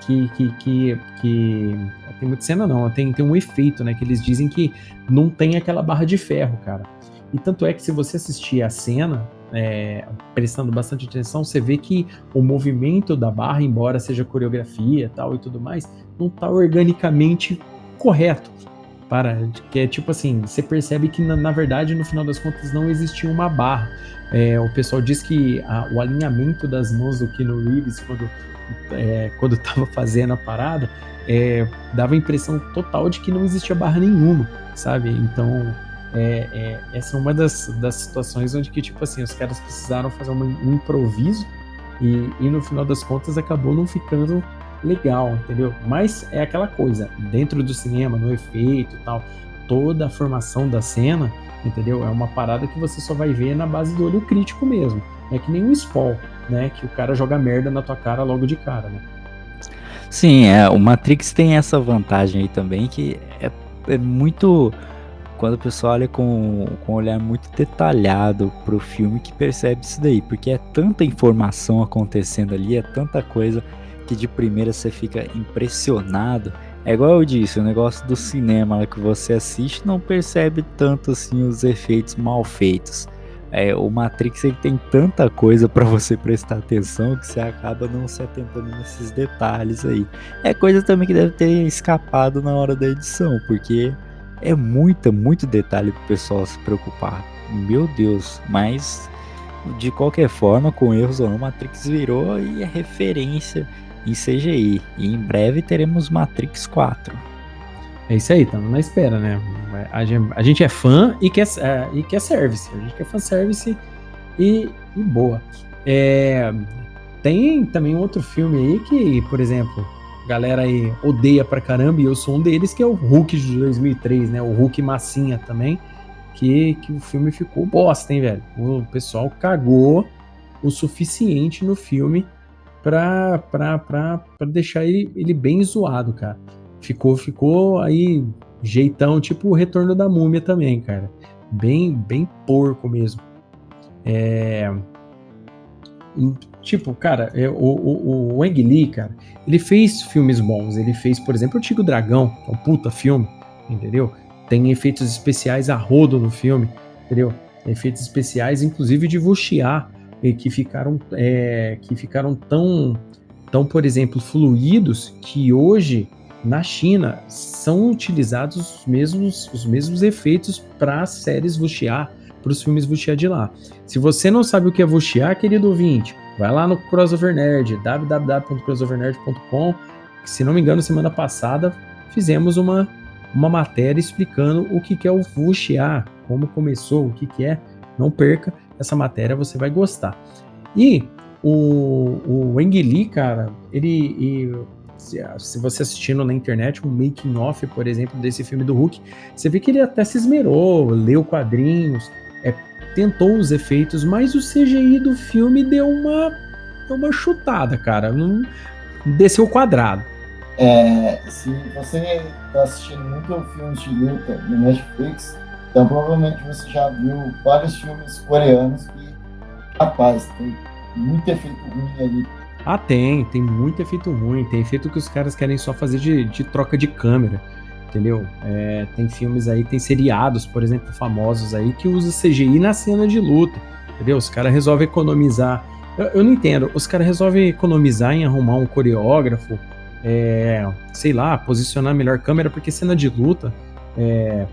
que, que, que, que, tem muita cena não, tem, tem um efeito, né, que eles dizem que não tem aquela barra de ferro, cara. E tanto é que se você assistir a cena, é, prestando bastante atenção, você vê que o movimento da barra, embora seja coreografia tal e tudo mais, não está organicamente correto. Para, que é tipo assim, você percebe que na, na, verdade, no final das contas, não existia uma barra. É, o pessoal diz que a, o alinhamento das mãos do Keanu Reeves quando é, quando <laughs> estava fazendo a parada é, dava a impressão total de que não existia barra nenhuma, sabe? Então é, é, essa é uma das, das situações onde que, tipo assim, os caras precisaram fazer um, improviso e, e, no final das contas acabou não ficando legal, entendeu? Mas é aquela coisa, dentro do cinema, no efeito e tal, toda a formação da cena, entendeu? É uma parada que você só vai ver na base do olho crítico mesmo. É que nem um spoil, né? Que o cara joga merda na tua cara logo de cara, né? Sim, é, o Matrix tem essa vantagem aí também que é, é muito quando o pessoal olha com, com um olhar muito detalhado pro filme que percebe isso daí, porque é tanta informação acontecendo ali, é tanta coisa que de primeira você fica impressionado. É igual eu disse, o negócio do cinema que você assiste não percebe tanto assim os efeitos mal feitos. É, o Matrix ele tem tanta coisa para você prestar atenção que você acaba não se atentando nesses detalhes aí. É coisa também que deve ter escapado na hora da edição, porque é muita, muito detalhe pro pessoal se preocupar. Meu Deus, mas de qualquer forma, com erros ou não, Matrix virou e é referência em CGI. E em breve teremos Matrix 4. É isso aí, estamos na espera, né? A gente, a gente é fã e quer, é, e quer service. A gente quer fanservice e, e boa. É, tem também outro filme aí que, por exemplo, galera aí odeia pra caramba, e eu sou um deles, que é o Hulk de 2003, né? O Hulk massinha também, que, que o filme ficou bosta, hein, velho? O pessoal cagou o suficiente no filme pra, pra, pra, pra deixar ele, ele bem zoado, cara. Ficou, ficou aí jeitão, tipo o Retorno da Múmia também, cara. Bem, bem porco mesmo. É... Tipo, cara, é, o, o, o Ang Lee, cara, ele fez filmes bons. Ele fez, por exemplo, o Tigo Dragão, que é um puta filme, entendeu? Tem efeitos especiais a rodo no filme, entendeu? Efeitos especiais, inclusive de Wuxia, que ficaram, é, que ficaram tão, tão, por exemplo, fluidos que hoje na China são utilizados os mesmos, os mesmos efeitos para as séries Wuxia, para os filmes Wuxia de lá. Se você não sabe o que é Wuxia, querido ouvinte, vai lá no Crossover Nerd, www.crossovernerd.com, se não me engano, semana passada fizemos uma, uma matéria explicando o que, que é o Wuxia, como começou, o que, que é. Não perca essa matéria, você vai gostar. E o, o Wang Li, cara, ele, ele se você assistindo na internet um making off, por exemplo, desse filme do Hulk, você vê que ele até se esmerou, leu quadrinhos, é, tentou os efeitos, mas o CGI do filme deu uma, deu uma chutada, cara. Não desceu o quadrado. É, se você está assistindo muito filmes de luta no Netflix, então provavelmente você já viu vários filmes coreanos que, rapaz, tem muito efeito ruim ali. Ah, tem, tem muito efeito ruim, tem efeito que os caras querem só fazer de, de troca de câmera entendeu? É, tem filmes aí, tem seriados, por exemplo, famosos aí, que usa CGI na cena de luta, entendeu? Os caras resolvem economizar. Eu, eu, não entendo, os caras resolvem economizar em arrumar um coreógrafo, é, sei lá, posicionar melhor câmera, porque cena de luta é,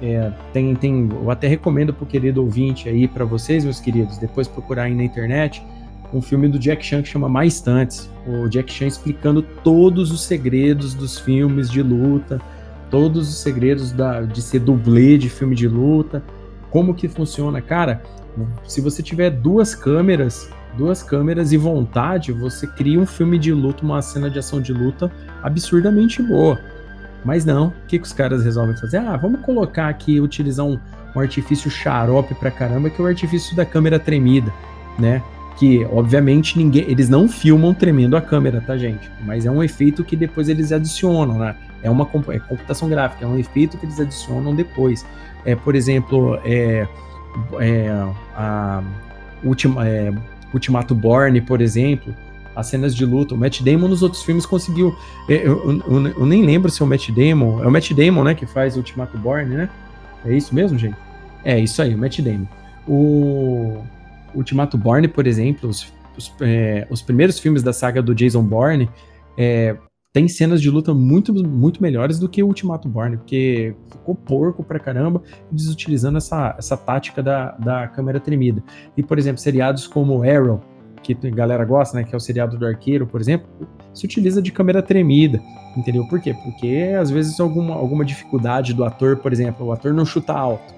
é, tem, tem. Eu até recomendo pro querido ouvinte aí, para vocês, meus queridos, depois procurar aí na internet um filme do Jack Chan que chama Mais Tantes. O Jack Chan explicando todos os segredos dos filmes de luta, todos os segredos da, de ser dublê de filme de luta, como que funciona. Cara, se você tiver duas câmeras, duas câmeras e vontade, você cria um filme de luta, uma cena de ação de luta absurdamente boa. Mas não, o que, que os caras resolvem fazer? Ah, vamos colocar aqui, utilizar um, um artifício xarope pra caramba, que é o artifício da câmera tremida, né? Que, obviamente, ninguém, eles não filmam tremendo a câmera, tá, gente? Mas é um efeito que depois eles adicionam, né? É uma é computação gráfica, é um efeito que eles adicionam depois. É, por exemplo, é, é, a Ultima, é, Ultimato Born, por exemplo, as cenas de luta. O Matt Damon nos outros filmes conseguiu. É, eu, eu, eu, nem lembro se é o Matt Damon. É o Matt Damon, né, que faz Ultimato Born, né? É isso mesmo, gente? É isso aí, o Matt Damon. O Ultimato Born, por exemplo, os, os, é, os primeiros filmes da saga do Jason Bourne, é, tem cenas de luta muito, muito melhores do que o Ultimato Born, porque ficou porco pra caramba, desutilizando essa, essa tática da, da câmera tremida. E, por exemplo, seriados como Arrow, que a galera gosta, né, que é o seriado do arqueiro, por exemplo, se utiliza de câmera tremida, entendeu? Por quê? Porque às vezes alguma, alguma dificuldade do ator, por exemplo, o ator não chuta alto.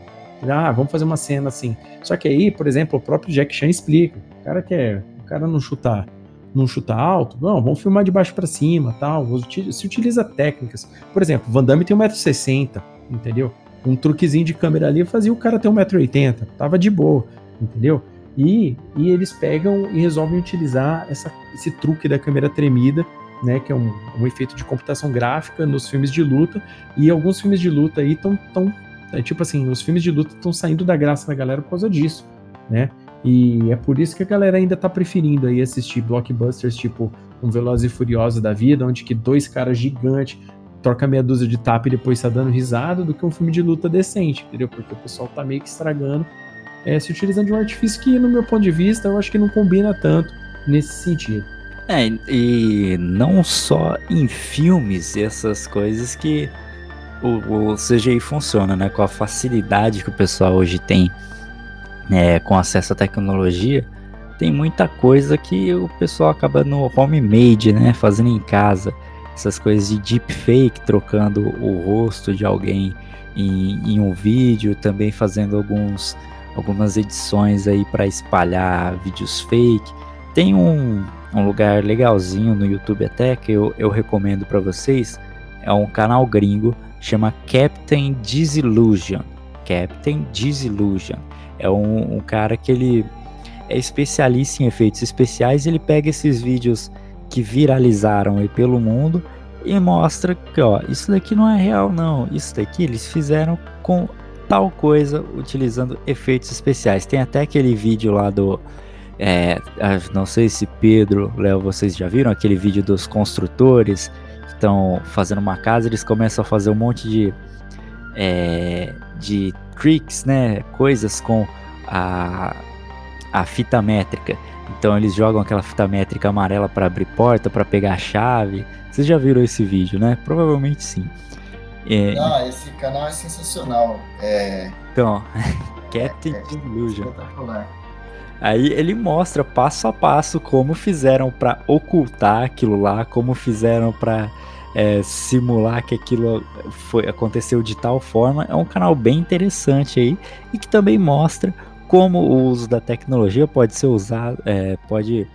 Ah, vamos fazer uma cena assim. Só que aí, por exemplo, o próprio Jack Chan explica. O cara quer, o cara não chuta não chuta alto, não, vamos filmar de baixo para cima, tal. Se utiliza técnicas. Por exemplo, Van Damme tem 1,60m, entendeu? Um truquezinho de câmera ali fazia o cara ter 1,80m, tava de boa, entendeu? E, e eles pegam e resolvem utilizar essa, esse truque da câmera tremida, né, que é um, um efeito de computação gráfica nos filmes de luta, e alguns filmes de luta aí estão tão, é, tipo assim, os filmes de luta estão saindo da graça da galera por causa disso, né? E é por isso que a galera ainda tá preferindo aí assistir blockbusters tipo um Velozes e Furiosos da vida, onde que dois caras gigantes troca meia dúzia de tapa e depois tá dando risada, do que um filme de luta decente, entendeu? Porque o pessoal tá meio que estragando, é, se utilizando de um artifício que, no meu ponto de vista, eu acho que não combina tanto nesse sentido. É, e não só em filmes essas coisas que o, o CGI funciona, né? Com a facilidade que o pessoal hoje tem é, com acesso à tecnologia, tem muita coisa que o pessoal acaba no homemade, né, fazendo em casa. Essas coisas de deepfake, trocando o rosto de alguém em, em um vídeo, também fazendo alguns, algumas edições aí para espalhar vídeos fake. Tem um, um lugar legalzinho no YouTube até que eu, eu recomendo para vocês. É um canal gringo, chama Captain Disillusion. Captain Disillusion. É um, um cara que ele é especialista em efeitos especiais. Ele pega esses vídeos que viralizaram aí pelo mundo e mostra que, ó, isso daqui não é real, não. Isso daqui eles fizeram com tal coisa utilizando efeitos especiais. Tem até aquele vídeo lá do É, não sei se Pedro, Léo, vocês já viram aquele vídeo dos construtores que estão fazendo uma casa, eles começam a fazer um monte de é, de tricks, né? Coisas com a, a fita métrica. Então eles jogam aquela fita métrica amarela para abrir porta, para pegar a chave. Vocês já viram esse vídeo, né? Provavelmente sim. É... Ah, esse canal é sensacional. É... Então, <laughs> Captain é, Illusion. Aí ele mostra passo a passo como fizeram para ocultar aquilo lá, como fizeram para é, simular que aquilo foi, aconteceu de tal forma. É um canal bem interessante aí e que também mostra como o uso da tecnologia pode ser usado, é, pode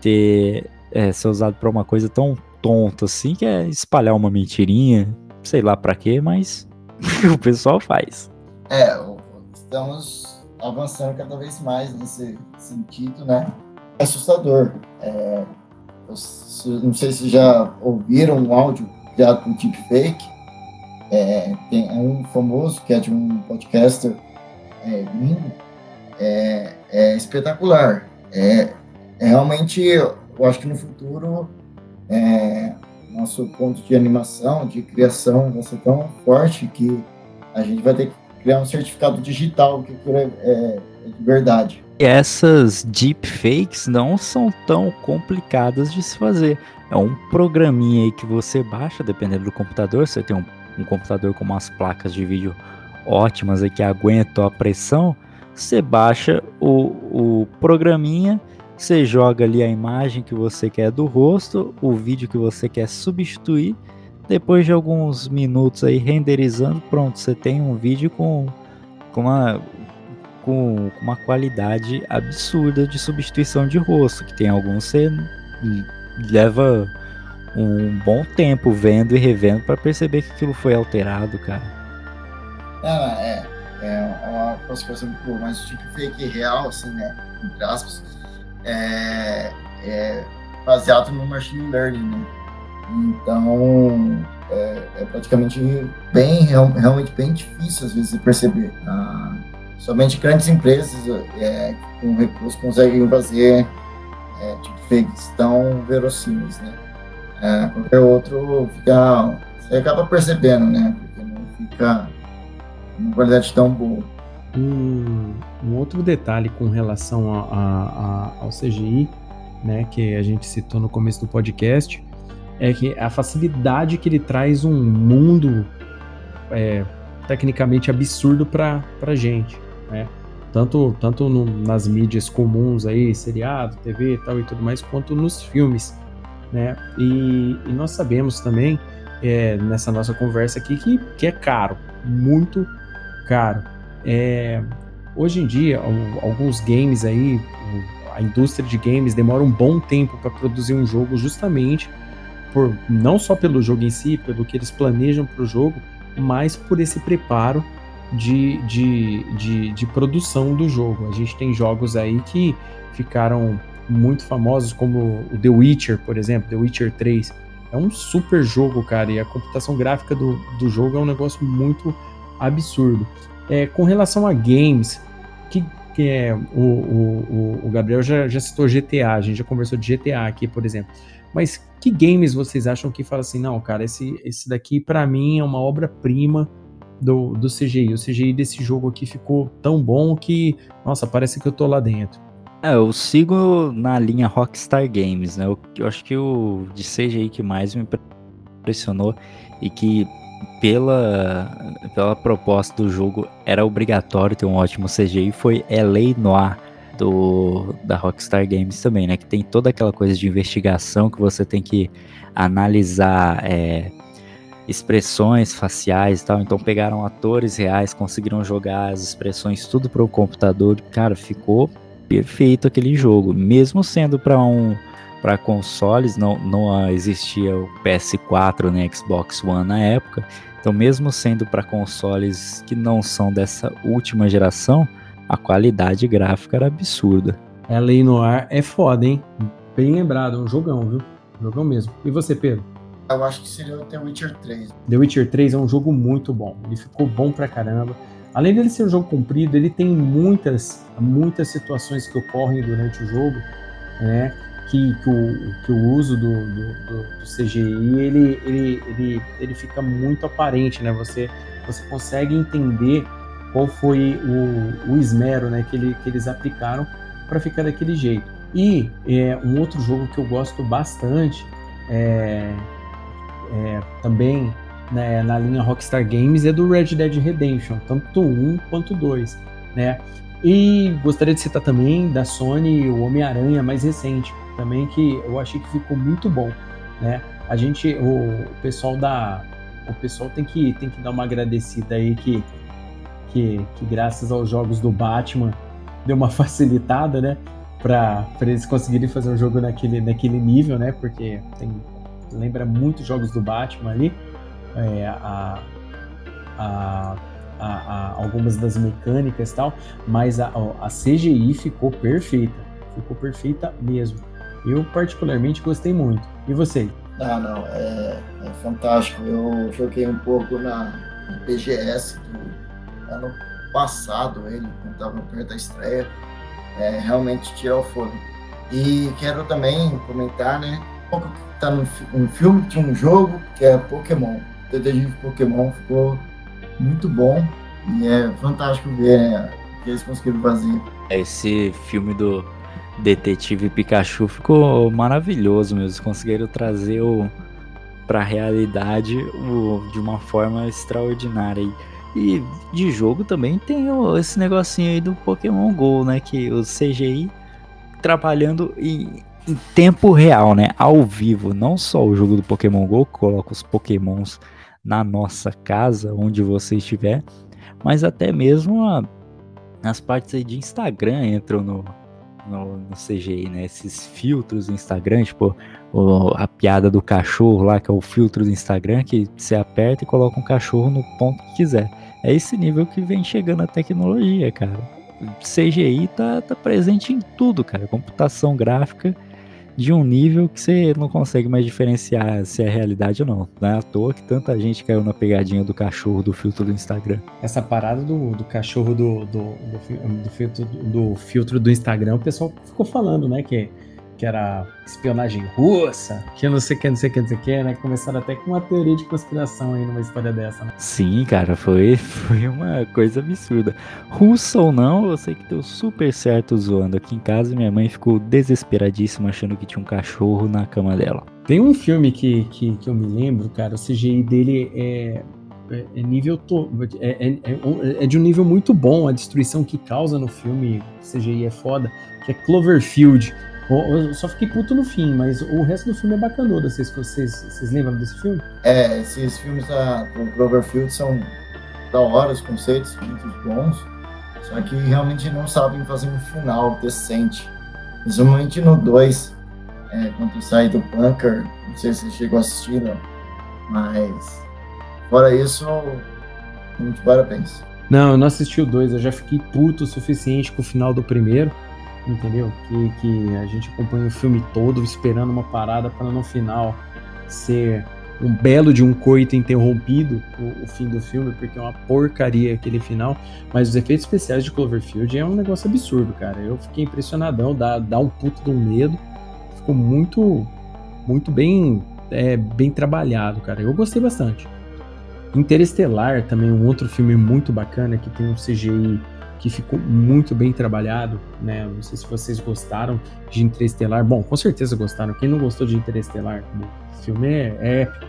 ter é, ser usado para uma coisa tão tonta assim, que é espalhar uma mentirinha, sei lá para quê, mas <laughs> o pessoal faz. É, estamos avançando cada vez mais nesse sentido, né? É assustador. É, não sei se já ouviram um áudio criado por deepfake. É, tem é um famoso que é de um podcaster é, gringo. É, é espetacular. É, é, realmente, eu acho que no futuro é, nosso ponto de animação, de criação vai ser tão forte que a gente vai ter que criar um certificado digital que é de verdade essas deepfakes não são tão complicadas de se fazer. É um programinha aí que você baixa, dependendo do computador. Você tem um, um computador com umas placas de vídeo ótimas aí que aguentam a pressão. Você baixa o, o programinha, você joga ali a imagem que você quer do rosto, o vídeo que você quer substituir. Depois de alguns minutos aí renderizando, pronto, você tem um vídeo com, com uma com, uma qualidade absurda de substituição de rosto, que tem alguns você leva um bom tempo vendo e revendo para perceber que aquilo foi alterado, cara. Ah, é, é uma classificação muito boa, mas o tipo fake real, assim, né, entre aspas, é, é baseado no machine learning, né? Então, é, é praticamente bem, realmente bem difícil às vezes de perceber. Ah, Somente grandes empresas é, com recursos conseguem fazer é, deepfakes tão verossímeis, né? É, qualquer outro fica, você acaba percebendo, né? Porque não fica uma qualidade tão boa. Um, um outro detalhe com relação a, a, a, ao CGI, né, que a gente citou no começo do podcast, é que a facilidade que ele traz um mundo é, tecnicamente absurdo para a gente né? Tanto, tanto no, nas mídias comuns aí, seriado, TV tal e tudo mais, quanto nos filmes, né? E, e nós sabemos também, é, nessa nossa conversa aqui, que, que é caro, muito caro. É, hoje em dia, alguns games aí, a indústria de games demora um bom tempo para produzir um jogo justamente por não só pelo jogo em si, pelo que eles planejam para o jogo, mas por esse preparo de, de, de, de produção do jogo. A gente tem jogos aí que ficaram muito famosos, como o The Witcher, por exemplo, The Witcher 3. É um super jogo, cara, e a computação gráfica do, do jogo é um negócio muito absurdo. É, com relação a games, que, que é o, o, o Gabriel já, já citou GTA, a gente já conversou de GTA aqui, por exemplo. Mas que games vocês acham que fala assim, não, cara, esse, esse daqui para mim é uma obra-prima do, do CGI. O CGI desse jogo aqui ficou tão bom que, nossa, parece que eu tô lá dentro. É, eu sigo na linha Rockstar Games, né? Eu, eu acho que o de CGI que mais me impressionou e que pela, pela proposta do jogo era obrigatório ter um ótimo CGI foi LA Noir do, da Rockstar Games também, né? Que tem toda aquela coisa de investigação que você tem que analisar é, expressões faciais e tal. Então pegaram atores reais, conseguiram jogar as expressões tudo para o computador. Cara, ficou perfeito aquele jogo, mesmo sendo para um para consoles, não, não existia o PS4 nem Xbox One na época. Então, mesmo sendo para consoles que não são dessa última geração, a qualidade gráfica era absurda. Ela no ar é foda, hein? Bem lembrado, é um jogão, viu? Jogão mesmo. E você, Pedro? Eu acho que seria o The Witcher 3. The Witcher 3 é um jogo muito bom. Ele ficou bom pra caramba. além dele ser um jogo comprido, ele tem muitas, muitas situações que ocorrem durante o jogo, né? Que, que, o, que o uso do, do, do, CGI ele, ele, ele, ele fica muito aparente, né? Você, você consegue entender qual foi o, o esmero né, que, ele, que eles aplicaram para ficar daquele jeito. E é, um outro jogo que eu gosto bastante é, é, também né, na linha Rockstar Games é do Red Dead Redemption, tanto 1 quanto 2, né? E gostaria de citar também da Sony o Homem-Aranha mais recente, também que eu achei que ficou muito bom, né? A gente, o, o pessoal da, o pessoal tem que tem que dar uma agradecida aí que que, que graças aos jogos do Batman <laughs> deu uma facilitada, né? Para eles conseguirem fazer um jogo naquele, naquele nível, né? Porque tem, lembra muito jogos do Batman ali. É, a, a, a, algumas das mecânicas e tal, mas a, a CGI ficou perfeita. Ficou perfeita mesmo. Eu, particularmente, gostei muito. E você? Ah, não, é, é fantástico. Eu joguei um pouco na, na PGS do ano passado, ele, quando estava perto da estreia é, realmente tirar o fôlego. E quero também comentar, né? Tá no um filme de um jogo que é Pokémon. Detetive Pokémon ficou muito bom e é fantástico ver né, que eles conseguiram fazer. Esse filme do Detetive Pikachu ficou maravilhoso mesmo. Eles conseguiram trazer o para a realidade o, de uma forma extraordinária. E de jogo também tem esse negocinho aí do Pokémon GO, né? Que o CGI trabalhando em, em, tempo real, né? Ao vivo. Não só o jogo do Pokémon GO, coloca os Pokémons na nossa casa, onde você estiver, mas até mesmo a, as partes aí de Instagram entram no, no, no, CGI, né? Esses filtros do Instagram, tipo o, a piada do cachorro lá, que é o filtro do Instagram, que você aperta e coloca um cachorro no ponto que quiser. É esse nível que vem chegando a tecnologia, cara. CGI tá, tá presente em tudo, cara. Computação gráfica de um nível que você não consegue mais diferenciar se é realidade ou não. Não é à toa que tanta gente caiu na pegadinha do cachorro do filtro do Instagram. Essa parada do, do cachorro do, do, do, do, filtro, do filtro do Instagram, o pessoal ficou falando, né? Que que era espionagem russa, que não sei o que, não sei o que, não sei o que, né? Começaram até com uma teoria de conspiração aí numa história dessa, né? Sim, cara, foi, <laughs> foi uma coisa absurda. Russa ou não, eu sei que deu super certo zoando. Aqui em casa, minha mãe ficou desesperadíssima achando que tinha um cachorro na cama dela. Tem um filme que, que, que eu me lembro, cara, o CGI dele é, é, é nível to... é, é, é, é, de um nível muito bom a destruição que causa no filme CGI é foda que é Cloverfield eu só fiquei puto no fim, mas o resto do filme é bacanudo. Vocês, vocês, vocês lembram desse filme? É, esses filmes da, do Cloverfield são da hora, os conceitos muito bons, só que realmente não sabem fazer um final decente. Principalmente no 2, é, quando sai do bunker, não sei se você chegou a assistir, não, mas fora isso, muito parabéns. Não, eu não assisti o 2, eu já fiquei puto o suficiente com o final do primeiro entendeu? Que, que a gente acompanha o filme todo esperando uma parada para no final ser um belo de um coito interrompido o, o, fim do filme, porque é uma porcaria aquele final. Mas os efeitos especiais de Cloverfield é um negócio absurdo, cara. Eu fiquei impressionadão, dá, dá um puto de um medo. Ficou muito, muito bem, é, bem trabalhado, cara. Eu gostei bastante. Interestelar também um outro filme muito bacana que tem um CGI que ficou muito bem trabalhado, né? Não sei se vocês gostaram de Interestelar. Bom, com certeza gostaram. Quem não gostou de Interestelar? O filme é, épico.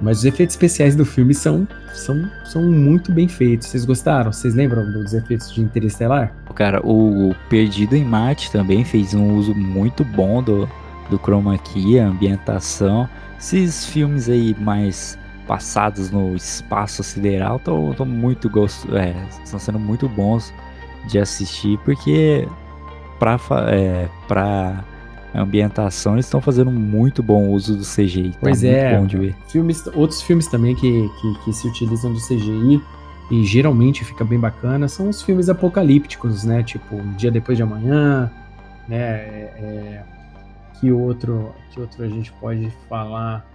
Mas os efeitos especiais do filme são, são, são muito bem feitos. Vocês gostaram? Vocês lembram dos efeitos de Interestelar? Cara, o Perdido em Marte também fez um uso muito bom do, do chroma key, a ambientação. Esses filmes aí mais passados no espaço sideral estão muito gosto, é, estão sendo muito bons de assistir porque para é, para ambientação eles estão fazendo muito bom uso do CGI. Tá pois é, filmes, outros filmes também que, que, que, se utilizam do CGI e geralmente fica bem bacana são os filmes apocalípticos, né? Tipo Um Dia Depois de Amanhã, né? É, é, que outro que outro a gente pode falar?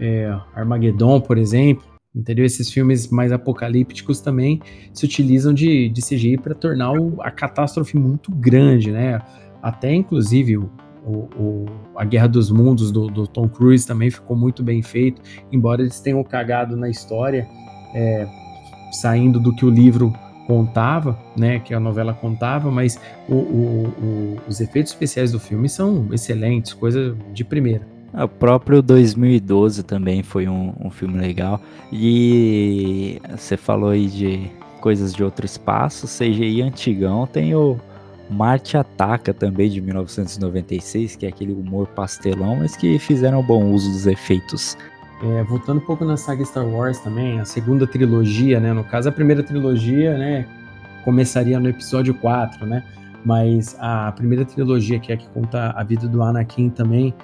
É, Armageddon, por exemplo, Entendeu? Esses filmes mais apocalípticos também se utilizam de, de CGI para tornar o, a catástrofe muito grande, né? Até inclusive o, o, a Guerra dos Mundos do, do, Tom Cruise também ficou muito bem feito, embora eles tenham cagado na história, é, saindo do que o livro contava, né, que a novela contava, mas o, os efeitos especiais do filme são excelentes, coisa de primeira. O próprio 2012 também foi um, um filme legal. E você falou aí de coisas de outro espaço, CGI antigão, tem o Marte Ataca também de 1996, que é aquele humor pastelão, mas que fizeram bom uso dos efeitos. É, voltando um pouco na saga Star Wars também, a segunda trilogia, né? No caso, a primeira trilogia, né? Começaria no episódio 4, né? Mas a primeira trilogia, que é a que conta a vida do Anakin também,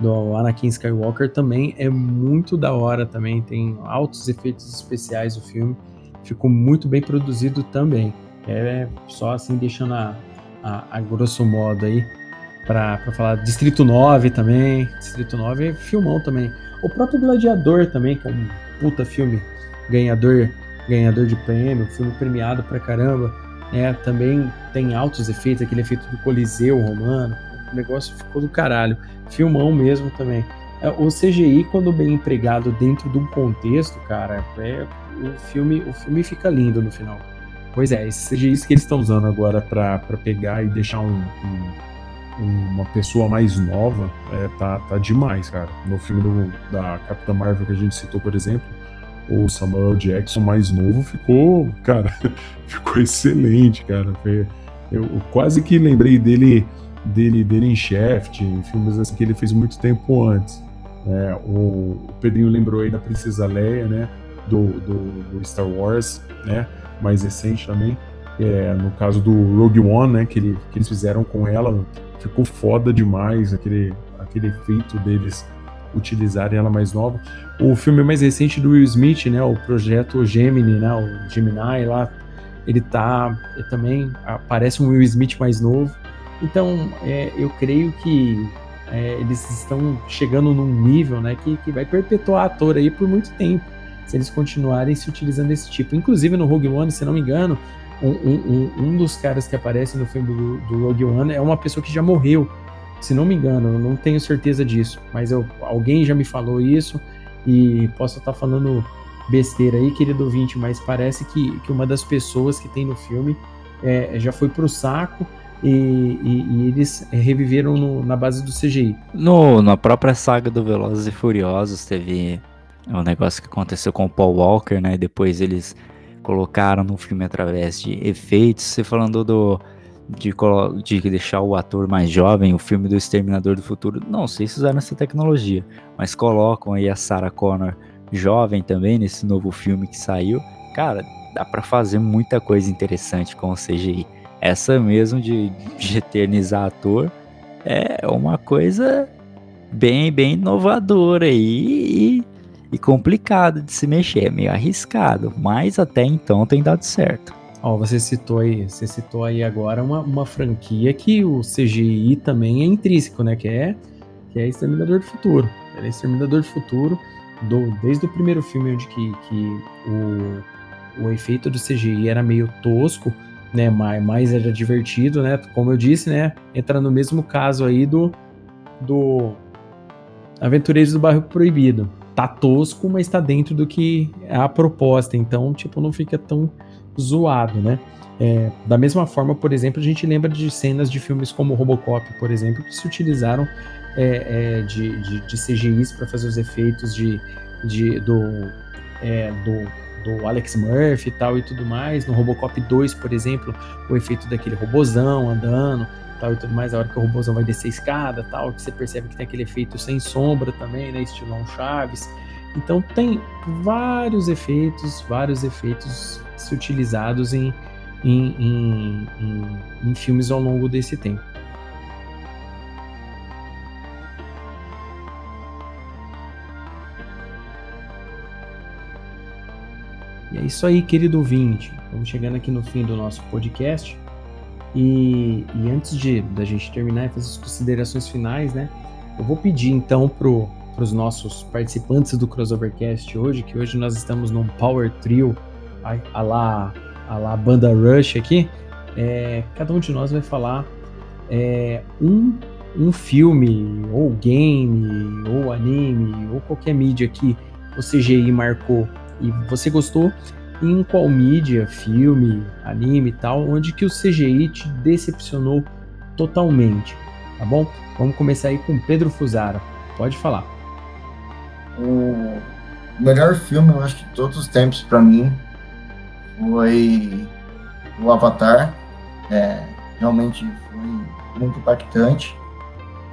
do Anakin Skywalker também é muito da hora também, tem altos efeitos especiais o filme, ficou muito bem produzido também. É só assim deixando a, a, a grosso modo aí para falar Distrito 9 também, Distrito 9 é filmão também. O próprio Gladiador também, que é um puta filme ganhador, ganhador de prêmio, filme premiado pra caramba, é, também tem altos efeitos, aquele efeito do Coliseu romano, o negócio ficou do caralho. Filmão mesmo também. É, o CGI, quando bem empregado dentro de um contexto, cara, é, o, filme, o filme fica lindo no final. Pois é, esses CGIs que eles estão usando agora para pegar e deixar um, um, uma pessoa mais nova, é, tá, tá demais, cara. No filme do, da Capitã Marvel que a gente citou, por exemplo, o Samuel Jackson mais novo ficou, cara, <laughs> ficou excelente, cara. Eu quase que lembrei dele dele, dele em Shaft, em filmes assim que ele fez muito tempo antes. É, o, o Pedrinho lembrou aí da Princesa Leia, né? Do, do, do Star Wars, né? Mais recente também. É, no caso do Rogue One, né? Que, ele, que eles fizeram com ela, ficou foda demais aquele, aquele efeito deles utilizarem ela mais nova. O filme mais recente do Will Smith, né? O projeto Gemini, né? O Gemini lá, ele tá ele também aparece um Will Smith mais novo. Então, é, eu creio que é, eles estão chegando num nível né, que, que vai perpetuar ator aí por muito tempo, se eles continuarem se utilizando desse tipo. Inclusive no Rogue One, se não me engano, um, um, um dos caras que aparece no filme do, do, Rogue One é uma pessoa que já morreu, se não me engano, eu não tenho certeza disso, mas eu, alguém já me falou isso e posso estar falando besteira aí, querido ouvinte, mas parece que, que uma das pessoas que tem no filme é, já foi pro saco e, e, e eles reviveram no, na base do CGI. No, na própria saga do Velozes e Furiosos teve um negócio que aconteceu com o Paul Walker, né? Depois eles colocaram no filme através de efeitos. Você falando do de, de deixar o ator mais jovem, o filme do Exterminador do Futuro, não sei se usaram essa tecnologia, mas colocam aí a Sarah Connor jovem também nesse novo filme que saiu. Cara, dá para fazer muita coisa interessante com o CGI essa mesmo de, de eternizar ator é uma coisa bem, bem inovadora e, e, e complicada de se mexer, é meio arriscado, mas até então tem dado certo. Ó, você citou aí, você citou aí agora uma, uma franquia que o CGI também é intrínseco, né? Que é, que é Exterminador do Futuro. É Exterminador do Futuro, do, desde o primeiro filme onde que, que o, o efeito do CGI era meio tosco, né, mais, mais era divertido, né? Como eu disse, né? Entra no mesmo caso aí do do Aventureiros do Bairro Proibido. Tá tosco, mas tá dentro do que é a proposta, então, tipo, não fica tão zoado, né? É, da mesma forma, por exemplo, a gente lembra de cenas de filmes como Robocop, por exemplo, que se utilizaram é, é, de, de, de CGIs para fazer os efeitos de, de do, é, do do Alex Murphy e tal e tudo mais. No Robocop 2, por exemplo, o efeito daquele robozão andando tal e tudo mais, a hora que o robozão vai descer a escada tal, que você percebe que tem aquele efeito sem sombra também, né, estilão Chaves. Então tem vários efeitos, vários efeitos se utilizados em, em, em, em, em filmes ao longo desse tempo. E é isso aí, querido ouvinte. Estamos chegando aqui no fim do nosso podcast. E, e antes de da gente terminar e fazer as considerações finais, né? Eu vou pedir então pro, para os nossos participantes do Crossovercast hoje, que hoje nós estamos num Power Trio, a, a lá, a lá Banda Rush aqui. É, cada um de nós vai falar é, um, um filme, ou game, ou anime, ou qualquer mídia que o CGI marcou e você gostou, em qual mídia, filme, anime e tal, onde que o CGI te decepcionou totalmente, tá bom? Vamos começar aí com Pedro Fusara. Pode falar. O melhor filme, eu acho que de todos os tempos para mim foi o Avatar. É, realmente foi muito impactante.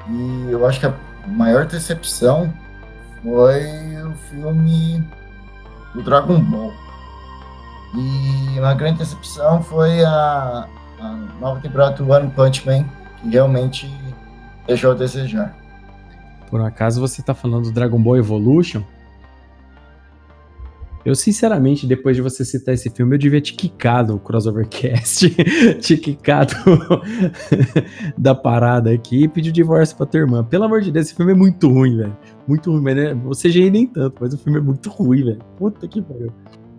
E eu acho que a maior decepção foi o filme do Dragon Ball. E uma grande decepção foi a, a nova temporada do One Punch Man, que realmente deixou a desejar. Por acaso você está falando do Dragon Ball Evolution? Eu, sinceramente, depois de você citar esse filme, eu devia te quicar do Crossovercast, <laughs> te quicar <laughs> da parada aqui e pedir divórcio pra tua irmã. Pelo amor de Deus, esse filme é muito ruim, velho. Muito ruim, mas né? você já nem tanto, mas o filme é muito ruim, velho. Puta que pariu.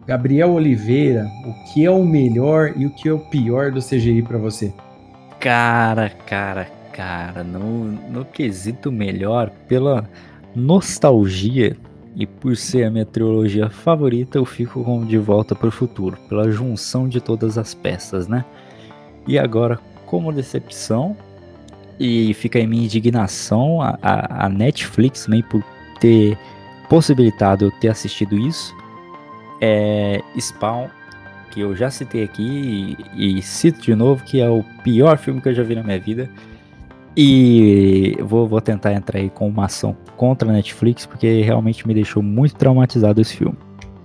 Gabriel Oliveira, o que é o melhor e o que é o pior do CGI para você? Cara, cara, cara, no, no quesito melhor, pela nostalgia e por ser a minha trilogia favorita, eu fico com De Volta para o Futuro, pela junção de todas as peças, né? E agora, como decepção, e fica em minha indignação a, a, a Netflix também por ter possibilitado eu ter assistido isso, é Spawn, que eu já citei aqui e, e cito de novo, que é o pior filme que eu já vi na minha vida. E vou, vou tentar entrar aí com uma ação contra a Netflix, porque realmente me deixou muito traumatizado esse filme.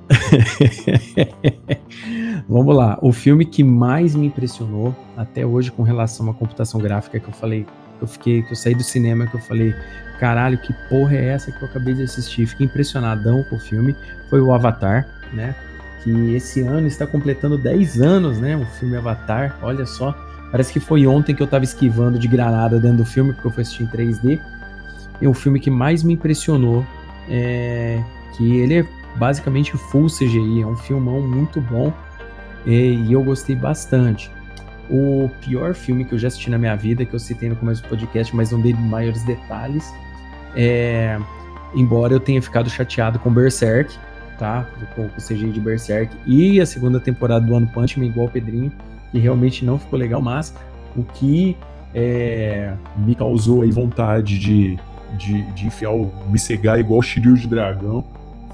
<laughs> Vamos lá, o filme que mais me impressionou até hoje com relação à computação gráfica que eu falei, que eu fiquei, que eu saí do cinema que eu falei, caralho, que porra é essa que eu acabei de assistir? Fiquei impressionadão com o filme, foi o Avatar, né? Que esse ano está completando 10 anos, né? O filme Avatar, olha só. Parece que foi ontem que eu tava esquivando de granada dentro do filme, porque eu fui assistir em 3D. E o filme que mais me impressionou é que ele é basicamente full CGI, é um filmão muito bom e, eu gostei bastante. O pior filme que eu já assisti na minha vida, que eu citei no começo do podcast, mas não dei maiores detalhes, é. Embora eu tenha ficado chateado com Berserk, tá? Com o CGI de Berserk e a segunda temporada do One Punch Man, igual o Pedrinho, que realmente não ficou legal, mas o que é, me causou aí vontade de, de, de enfiar o, me cegar igual Shiryu de dragão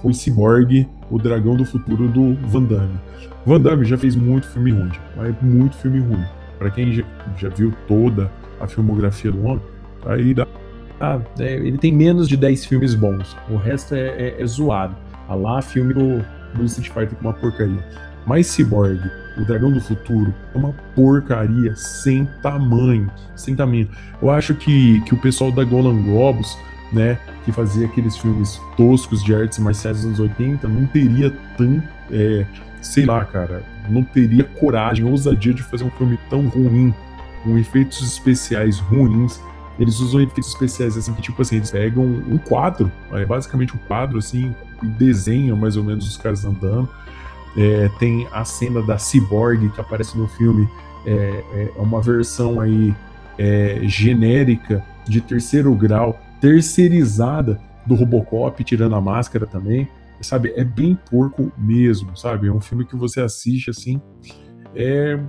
foi Cyborg, o dragão do futuro do Van Damme. Van Damme já fez muito filme ruim, mas muito filme ruim. Para quem já, já, viu toda a filmografia do homem, aí dá. Ah, é, ele tem menos de 10 filmes bons. O resto é, é, é zoado. A lá, filme do, do Street Fighter com uma porcaria. Mas Cyborg, o Dragão do Futuro, é uma porcaria sem tamanho, sem tamanho. Eu acho que, que o pessoal da Golan Globus, né, que fazia aqueles filmes toscos de artes marciais dos anos 80, não teria tão, é, sei lá, cara, não teria coragem, ousadia de fazer um filme tão ruim, com efeitos especiais ruins. Eles usam efeitos especiais assim, que tipo assim, eles pegam um quadro, é basicamente um quadro assim, e desenham mais ou menos os caras andando é, tem a cena da Cyborg que aparece no filme, é, é uma versão aí é, genérica de terceiro grau, terceirizada do Robocop, tirando a máscara também. Sabe, é bem porco mesmo, sabe? É um filme que você assiste assim. É,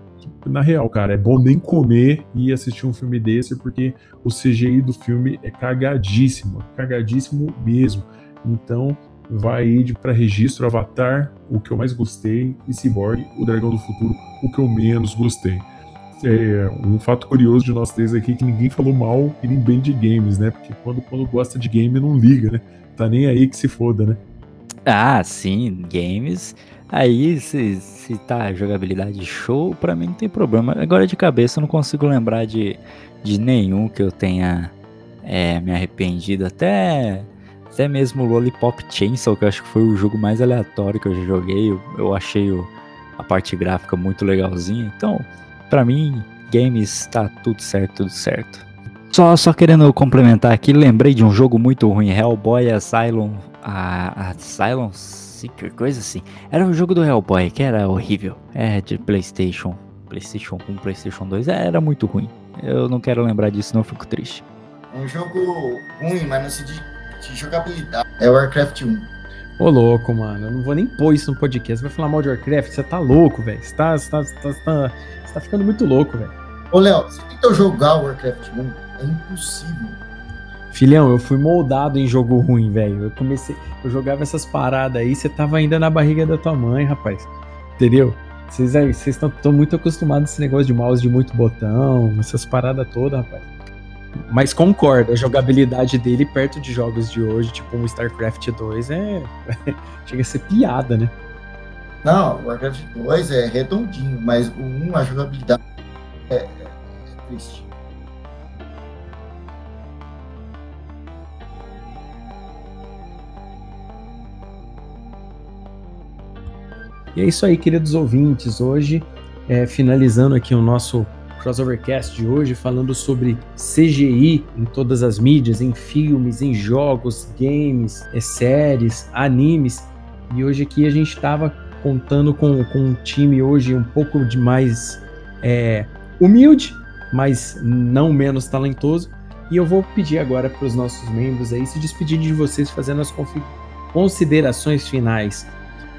na real, cara, é bom nem comer e assistir um filme desse, porque o CGI do filme é cagadíssimo, cagadíssimo mesmo. Então, vai para registro Avatar, o que eu mais gostei, e Cyborg, o Dragão do Futuro, o que eu menos gostei. É um fato curioso de nós três aqui que ninguém falou mal e nem bem de games, né? Porque quando, quando gosta de game não liga, né? Tá nem aí que se foda, né? Ah, sim, games. Aí, se, se tá jogabilidade show, pra mim não tem problema. Agora de cabeça eu não consigo lembrar de, de nenhum que eu tenha é, me arrependido. Até até mesmo o Lollipop Chainsaw, que eu acho que foi o jogo mais aleatório que eu já joguei. Eu, eu achei o, a parte gráfica muito legalzinha. Então, para mim, games tá tudo certo, tudo certo. Só, só querendo complementar aqui, lembrei de um jogo muito ruim, Hellboy Asylum, a, Asylum Seeker, coisa assim. Era um jogo do Hellboy que era horrível, é de PlayStation, PlayStation 1, PlayStation 2, era muito ruim. Eu não quero lembrar disso, não fico triste. É um jogo ruim, mas não se de, de jogabilidade. É Warcraft 1. Ô, louco, mano. Eu não vou nem pôr isso no podcast. Você vai falar mal de Warcraft? Você tá louco, velho. Você tá, você, tá, você, tá, você, tá, você tá ficando muito louco, velho. Ô, Léo, você tentou jogar Warcraft 1? É impossível. Filhão, eu fui moldado em jogo ruim, velho. Eu comecei. Eu jogava essas paradas aí, você tava ainda na barriga da tua mãe, rapaz. Entendeu? Vocês estão muito acostumados a esse negócio de mouse de muito botão, essas paradas todas, rapaz. Mas concordo, a jogabilidade dele perto de jogos de hoje, tipo um StarCraft 2, é. <laughs> chega a ser piada, né? Não, o Warcraft 2 é redondinho, mas o 1, a jogabilidade é, é triste. E é isso aí, queridos ouvintes. Hoje, é, finalizando aqui o nosso Crossovercast de hoje falando sobre CGI em todas as mídias, em filmes, em jogos, games, é, séries, animes. E hoje aqui a gente estava contando com, com um time hoje um pouco de mais é, humilde, mas não menos talentoso. E eu vou pedir agora para os nossos membros aí se despedirem de vocês, fazendo as considerações finais.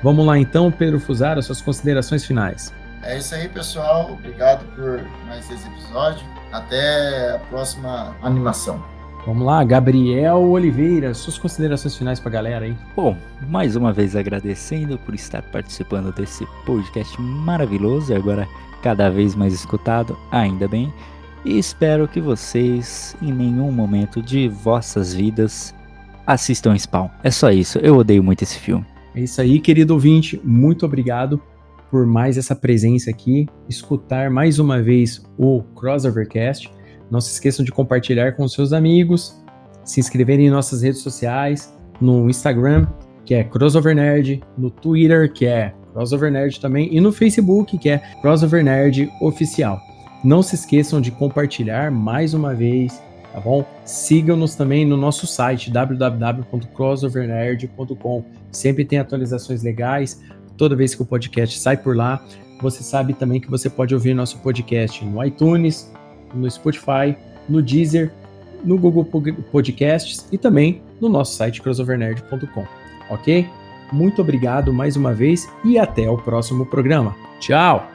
Vamos lá então, Pedro Fusaro, suas considerações finais. É isso aí, pessoal. Obrigado por mais esse episódio. Até a próxima animação. Vamos lá, Gabriel Oliveira, suas considerações finais para a galera aí. Bom, mais uma vez agradecendo por estar participando desse podcast maravilhoso e agora cada vez mais escutado, ainda bem. E espero que vocês, em nenhum momento de vossas vidas, assistam Spawn. É só isso, eu odeio muito esse filme. É isso aí, querido ouvinte, muito obrigado por mais essa presença aqui, escutar mais uma vez o Crossovercast. Não se esqueçam de compartilhar com seus amigos, se inscreverem em nossas redes sociais, no Instagram, que é Crossover Nerd, no Twitter, que é Crossover Nerd também, e no Facebook, que é Crossover Nerd Oficial. Não se esqueçam de compartilhar mais uma vez, tá bom? Sigam-nos também no nosso site www.crossovernerd.com. Sempre tem atualizações legais, toda vez que o podcast sai por lá. Você sabe também que você pode ouvir nosso podcast no iTunes, no Spotify, no Deezer, no Google Podcasts e também no nosso site crossovernerd.com. Ok? Muito obrigado mais uma vez e até o próximo programa. Tchau!